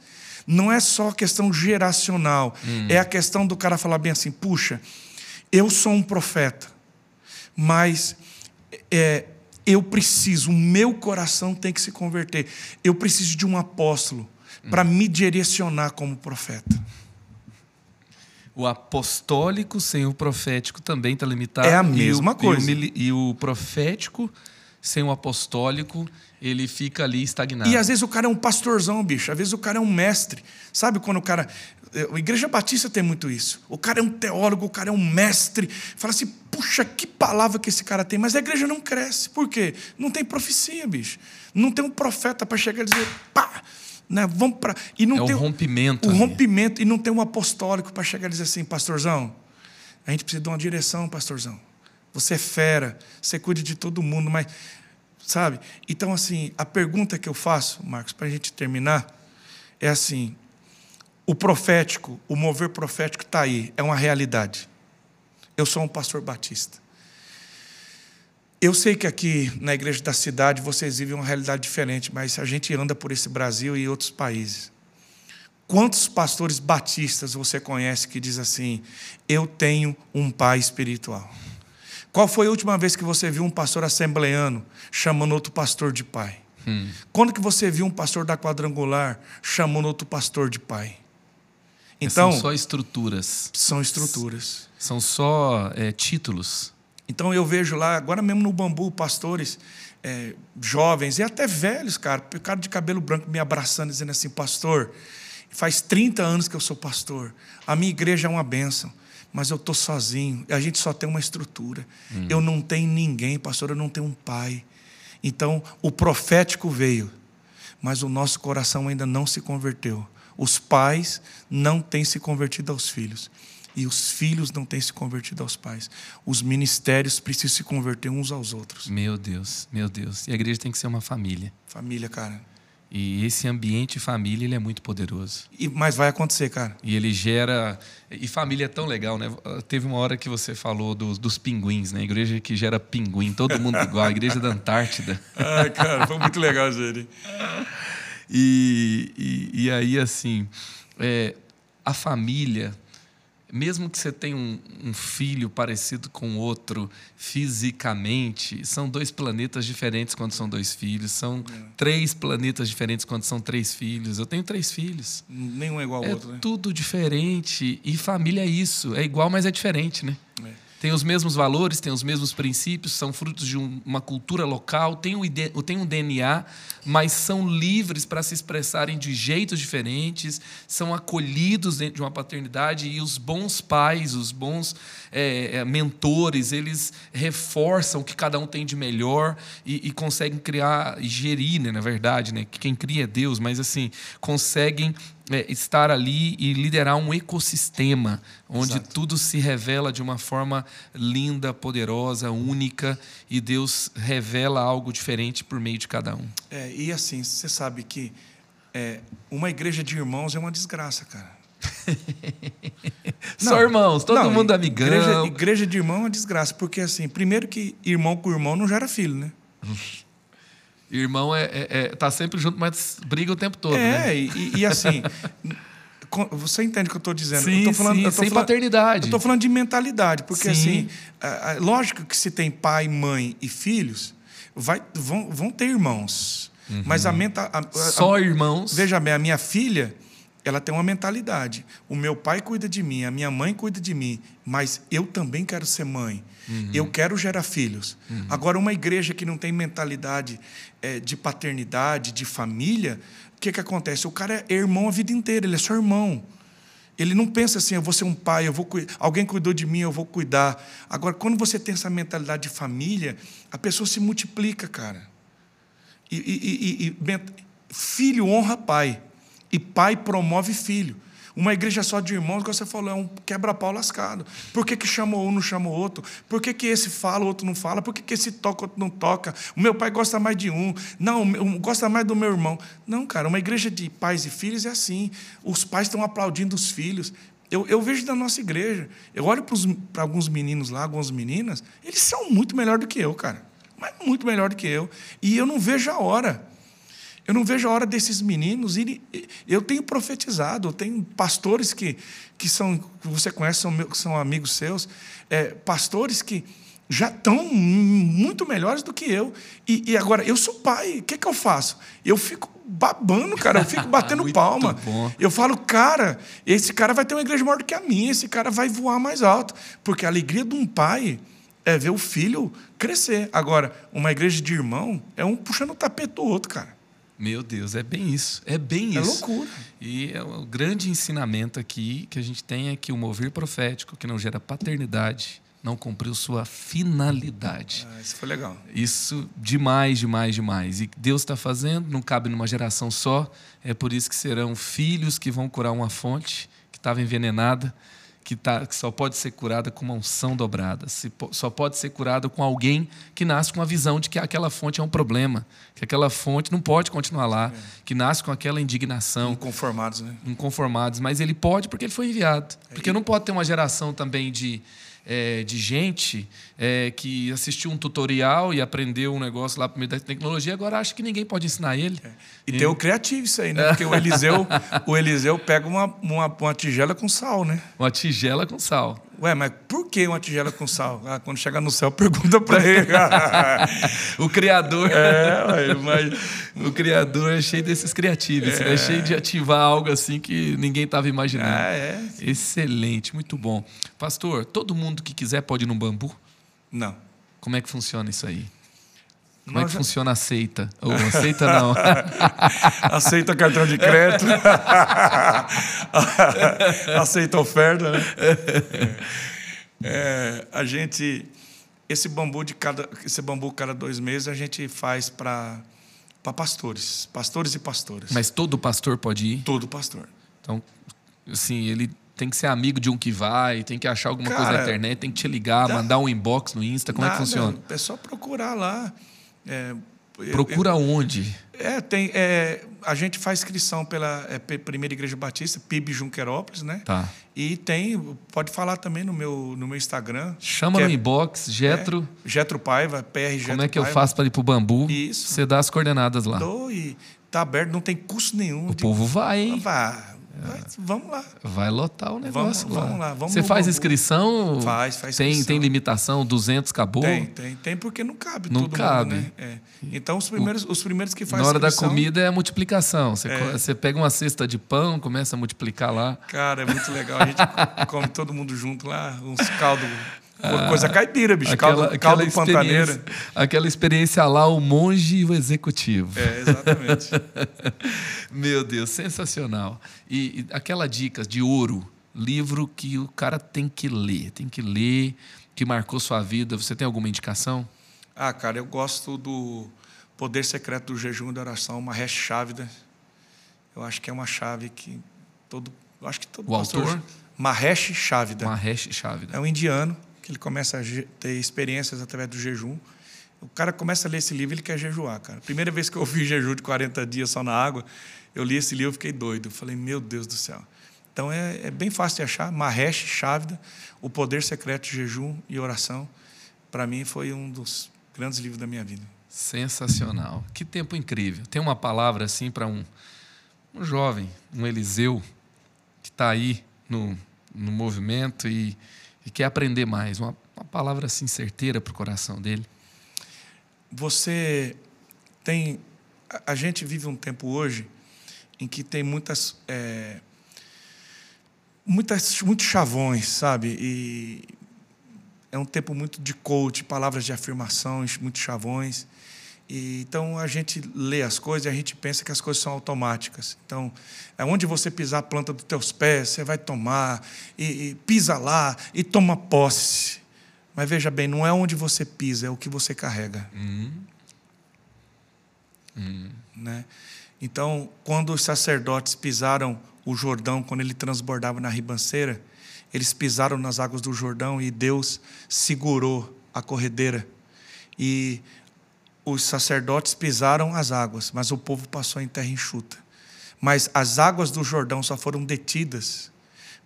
não é só questão geracional, hum. é a questão do cara falar bem assim: puxa, eu sou um profeta, mas é, eu preciso, o meu coração tem que se converter. Eu preciso de um apóstolo hum. para me direcionar como profeta. O apostólico sem o profético também está limitado. É a mesma e o, coisa. E o, e o profético sem o apostólico, ele fica ali estagnado. E às vezes o cara é um pastorzão, bicho. Às vezes o cara é um mestre. Sabe quando o cara. A Igreja Batista tem muito isso. O cara é um teólogo, o cara é um mestre. Fala assim, puxa, que palavra que esse cara tem. Mas a igreja não cresce. Por quê? Não tem profecia, bicho. Não tem um profeta para chegar e dizer, pá, né, vamos para. E não é tem o rompimento. O ali. rompimento. E não tem um apostólico para chegar e dizer assim, pastorzão, a gente precisa de uma direção, pastorzão. Você é fera, você cuida de todo mundo, mas. Sabe? Então, assim, a pergunta que eu faço, Marcos, para a gente terminar, é assim: o profético, o mover profético está aí, é uma realidade. Eu sou um pastor batista. Eu sei que aqui na igreja da cidade vocês vivem uma realidade diferente, mas a gente anda por esse Brasil e outros países. Quantos pastores batistas você conhece que diz assim: Eu tenho um pai espiritual? Qual foi a última vez que você viu um pastor assembleano chamando outro pastor de pai? Hum. Quando que você viu um pastor da quadrangular chamando outro pastor de pai? Então, são só estruturas. São estruturas. São só é, títulos. Então eu vejo lá, agora mesmo no bambu, pastores é, jovens e até velhos, cara, cara de cabelo branco me abraçando, dizendo assim: Pastor, faz 30 anos que eu sou pastor, a minha igreja é uma bênção mas eu estou sozinho. A gente só tem uma estrutura. Hum. Eu não tenho ninguém, pastor, eu não tenho um pai. Então, o profético veio, mas o nosso coração ainda não se converteu. Os pais não têm se convertido aos filhos. E os filhos não têm se convertido aos pais. Os ministérios precisam se converter uns aos outros. Meu Deus, meu Deus. E a igreja tem que ser uma família. Família, cara. E esse ambiente família ele é muito poderoso. E, mas vai acontecer, cara. E ele gera. E família é tão legal, né? Teve uma hora que você falou dos, dos pinguins, né? A igreja que gera pinguim, todo mundo igual, a igreja da Antártida. Ai, cara, foi muito legal, Zé. E, e, e, aí, assim, é, a família mesmo que você tenha um, um, filho parecido com outro fisicamente, são dois planetas diferentes quando são dois filhos, são é. três planetas diferentes quando são três filhos. Eu tenho três filhos. Nenhum é igual ao é outro, né? Tudo diferente. E família é isso. É igual, mas é diferente, né? É têm os mesmos valores, têm os mesmos princípios, são frutos de um, uma cultura local, têm, o, têm um DNA, mas são livres para se expressarem de jeitos diferentes, são acolhidos dentro de uma paternidade e os bons pais, os bons é, é mentores, eles reforçam o que cada um tem de melhor e, e conseguem criar e gerir, né, na verdade, né, que quem cria é Deus, mas assim conseguem é, estar ali e liderar um ecossistema onde Exato. tudo se revela de uma forma linda, poderosa, única e Deus revela algo diferente por meio de cada um. É, e assim, você sabe que é, uma igreja de irmãos é uma desgraça, cara. Só irmãos, todo não, mundo amigão. Igreja, igreja de irmão é uma desgraça, porque assim, primeiro que irmão com irmão não gera filho, né? Irmão é, é, é, tá sempre junto, mas briga o tempo todo. É, né? e, e, assim, você entende o que eu estou dizendo? Sim, eu tô falando, sim, eu tô sem falando, paternidade. Eu estou falando de mentalidade, porque sim. assim, lógico que se tem pai, mãe e filhos, vai, vão, vão ter irmãos. Uhum. Mas a mentalidade. Só irmãos. Veja bem, a minha filha, ela tem uma mentalidade. O meu pai cuida de mim, a minha mãe cuida de mim, mas eu também quero ser mãe. Uhum. Eu quero gerar filhos. Uhum. Agora, uma igreja que não tem mentalidade é, de paternidade, de família, o que, que acontece? O cara é irmão a vida inteira, ele é seu irmão. Ele não pensa assim, eu vou ser um pai, eu vou alguém cuidou de mim, eu vou cuidar. Agora, quando você tem essa mentalidade de família, a pessoa se multiplica, cara. E, e, e, e filho honra pai, e pai promove filho. Uma igreja só de irmãos, como você falou, é um quebra-pau lascado. Por que, que chamou um, não chamou outro? Por que, que esse fala, o outro não fala? Por que, que esse toca, o outro não toca? O meu pai gosta mais de um. Não, gosta mais do meu irmão. Não, cara, uma igreja de pais e filhos é assim. Os pais estão aplaudindo os filhos. Eu, eu vejo da nossa igreja. Eu olho para alguns meninos lá, algumas meninas, eles são muito melhor do que eu, cara. Mas muito melhor do que eu. E eu não vejo a hora. Eu não vejo a hora desses meninos irem. Eu tenho profetizado, eu tenho pastores que, que são, você conhece, são, são amigos seus, é, pastores que já estão muito melhores do que eu. E, e agora, eu sou pai, o que, que eu faço? Eu fico babando, cara, eu fico batendo palma. Bom. Eu falo, cara, esse cara vai ter uma igreja maior do que a minha, esse cara vai voar mais alto. Porque a alegria de um pai é ver o filho crescer. Agora, uma igreja de irmão é um puxando o tapete do outro, cara. Meu Deus, é bem isso. É bem é isso. É loucura. E é o grande ensinamento aqui que a gente tem é que o mover profético, que não gera paternidade, não cumpriu sua finalidade. Ah, isso foi legal. Isso demais, demais, demais. E Deus está fazendo, não cabe numa geração só. É por isso que serão filhos que vão curar uma fonte que estava envenenada que, tá, que só pode ser curada com uma unção dobrada, se, só pode ser curada com alguém que nasce com a visão de que aquela fonte é um problema, que aquela fonte não pode continuar lá, é. que nasce com aquela indignação. Inconformados, né? Inconformados, mas ele pode porque ele foi enviado. É. Porque não pode ter uma geração também de é, de gente é, que assistiu um tutorial e aprendeu um negócio lá por meio da tecnologia, agora acha que ninguém pode ensinar ele. É. E, e tem o criativo isso aí, né? Porque o Eliseu, o Eliseu pega uma, uma, uma tigela com sal, né? Uma tigela com sal. Ué, mas por que uma tigela com sal? Ah, quando chegar no céu, pergunta para ele. o Criador. É, mas... O Criador é cheio desses criativos, é. é cheio de ativar algo assim que ninguém estava imaginando. Ah, é. Excelente, muito bom. Pastor, todo mundo que quiser pode ir no bambu? Não. Como é que funciona isso aí? Como Nós é que funciona a aceita? Ou aceita não? aceita cartão de crédito. aceita oferta, né? É, a gente esse bambu de cada esse bambu cada dois meses a gente faz para para pastores, pastores e pastoras. Mas todo pastor pode ir? Todo pastor. Então, assim, ele tem que ser amigo de um que vai, tem que achar alguma Cara, coisa na internet, tem que te ligar, dá, mandar um inbox no Insta, como nada, é que funciona? É só procurar lá. É, Procura eu, onde? É, tem, é, a gente faz inscrição pela é, Primeira Igreja Batista, PIB Junquerópolis, né? Tá. E tem, pode falar também no meu, no meu Instagram. Chama no é, inbox, Getro. É, Getro Paiva, PR Getro Como é que Paiva. eu faço para ir para o Bambu? Isso. Você dá as coordenadas lá. Dou e tá aberto, não tem custo nenhum. O de... povo vai, hein? Vai. Vamos lá. Vai lotar o negócio vamos, lá. Vamos lá. Vamos Você faz inscrição? Faz, faz tem, inscrição. Tem limitação? 200 acabou? Tem, tem. Tem porque não cabe não todo cabe. mundo, né? É. Então, os primeiros, os primeiros que fazem Na hora inscrição... da comida é a multiplicação. Você, é. você pega uma cesta de pão, começa a multiplicar lá. Cara, é muito legal. A gente come todo mundo junto lá, uns caldos coisa caipira, bicho. Aquela, caldo, caldo aquela pantaneira. Aquela experiência lá, o monge e o executivo. É, exatamente. Meu Deus, sensacional. E, e aquela dica de ouro, livro que o cara tem que ler, tem que ler, que marcou sua vida. Você tem alguma indicação? Ah, cara, eu gosto do Poder Secreto do Jejum e da Oração, uma hash chávida. Eu acho que é uma chave que todo. Eu acho que todo o pastor, autor? Mahesh Chávida. Mahesh Chávida. É um indiano que ele começa a ter experiências através do jejum. O cara começa a ler esse livro, ele quer jejuar, cara. Primeira vez que eu vi jejum de 40 dias só na água, eu li esse livro, fiquei doido. Falei, meu Deus do céu. Então é, é bem fácil de achar. Mahesh Chávida, O Poder Secreto de Jejum e Oração. Para mim foi um dos grandes livros da minha vida. Sensacional. Que tempo incrível. Tem uma palavra assim para um, um jovem, um Eliseu, que está aí no, no movimento e e quer aprender mais? Uma, uma palavra assim certeira para o coração dele. Você tem. A, gente vive um tempo hoje em que tem muitas. É, muitas muitos chavões, sabe? E é um tempo muito de coach, palavras de afirmação, muitos chavões. E, então a gente lê as coisas e a gente pensa que as coisas são automáticas. Então, é onde você pisar a planta dos teus pés, você vai tomar, e, e pisa lá e toma posse. Mas veja bem, não é onde você pisa, é o que você carrega. Hum. Hum. Né? Então, quando os sacerdotes pisaram o Jordão, quando ele transbordava na ribanceira, eles pisaram nas águas do Jordão e Deus segurou a corredeira. E os sacerdotes pisaram as águas, mas o povo passou em terra enxuta. Mas as águas do Jordão só foram detidas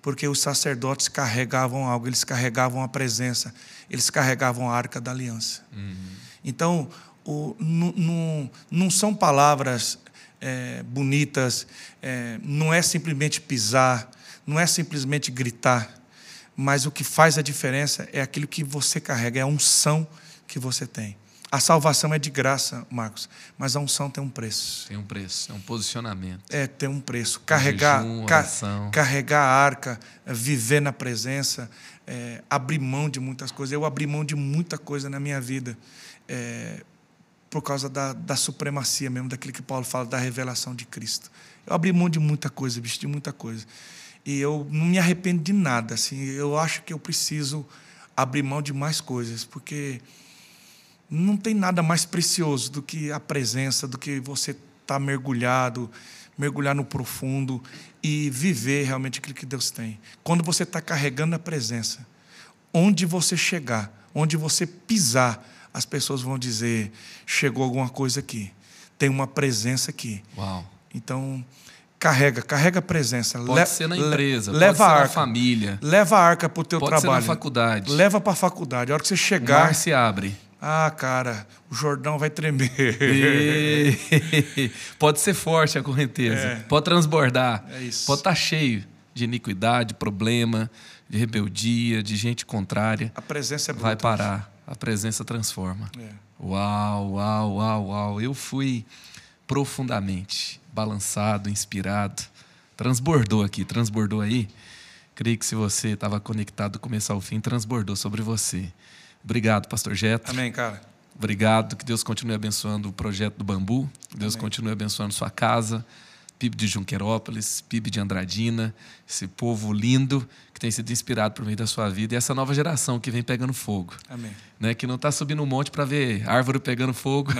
porque os sacerdotes carregavam algo, eles carregavam a presença, eles carregavam a arca da aliança. Uhum. Então, o, não, são palavras é, bonitas, é, não é simplesmente pisar, não é simplesmente gritar, mas o que faz a diferença é aquilo que você carrega, é a unção que você tem. A salvação é de graça, Marcos, mas a unção tem um preço. Tem um preço, é um posicionamento. É, tem um preço. Carregar, jejum, ca carregar a arca, viver na presença, é, abrir mão de muitas coisas. Eu abri mão de muita coisa na minha vida é, por causa da, da supremacia mesmo, daquilo que Paulo fala, da revelação de Cristo. Eu abri mão de muita coisa, bicho, de muita coisa. E eu não me arrependo de nada. Assim, eu acho que eu preciso abrir mão de mais coisas, porque não tem nada mais precioso do que a presença, do que você estar tá mergulhado, mergulhar no profundo e viver realmente aquilo que Deus tem. Quando você está carregando a presença, onde você chegar, onde você pisar, as pessoas vão dizer: chegou alguma coisa aqui, tem uma presença aqui. Uau. Então, carrega, carrega a presença. Pode Le ser na empresa, leva pode ser a na arca, família. Leva a arca para o teu Pode trabalho. ser na faculdade. Leva para a faculdade. A hora que você O chegar. mar se abre. Ah, cara, o Jordão vai tremer. E- Pode ser forte a correnteza. É. Pode transbordar. É. Pode estar cheio de iniquidade, problema, de rebeldia, de gente contrária. A presença é bruta. Vai parar. A presença transforma. É. Uau, uau, uau, uau. Eu fui profundamente balançado, inspirado. Transbordou aqui, transbordou aí. Creio que se você estava conectado do começo ao fim, transbordou sobre você. Obrigado, Pastor Jeto. Amém, cara. Obrigado. Que Deus continue abençoando o projeto do Bambu. Que Deus Amém. continue abençoando sua casa. PIB de Junquerópolis, PIB de Andradina, esse povo lindo que tem sido inspirado por meio da sua vida e essa nova geração que vem pegando fogo. Amém. Né, que não está subindo um monte para ver árvore pegando fogo,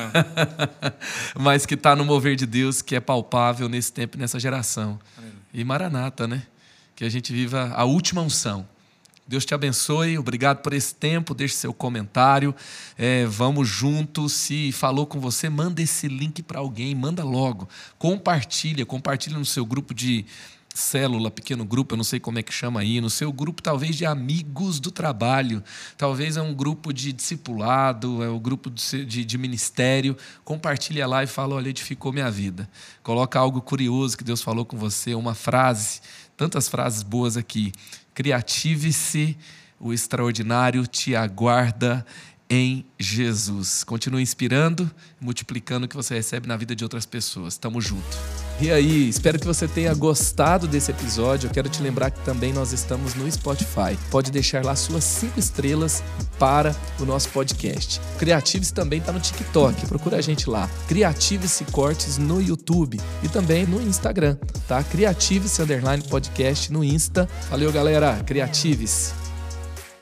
mas que está no mover de Deus, que é palpável nesse tempo e nessa geração. Aleluia. E Maranata, né? Que a gente viva a última unção. Deus te abençoe, obrigado por esse tempo. Deixe seu comentário. É, vamos juntos. Se falou com você, manda esse link para alguém, manda logo. Compartilha, compartilha no seu grupo de célula, pequeno grupo, eu não sei como é que chama aí, no seu grupo talvez de amigos do trabalho, talvez é um grupo de discipulado, é um grupo de, de ministério. Compartilha lá e fala: olha, edificou minha vida. Coloca algo curioso que Deus falou com você, uma frase, tantas frases boas aqui. Criative-se, o extraordinário te aguarda em Jesus. Continue inspirando, multiplicando o que você recebe na vida de outras pessoas. Tamo junto. E aí, espero que você tenha gostado desse episódio. Eu quero te lembrar que também nós estamos no Spotify. Pode deixar lá suas cinco estrelas para o nosso podcast. Creatives também está no TikTok. Procura a gente lá. Creatives Cortes no YouTube e também no Instagram, tá? Creatives Underline Podcast no Insta. Valeu, galera. Creatives.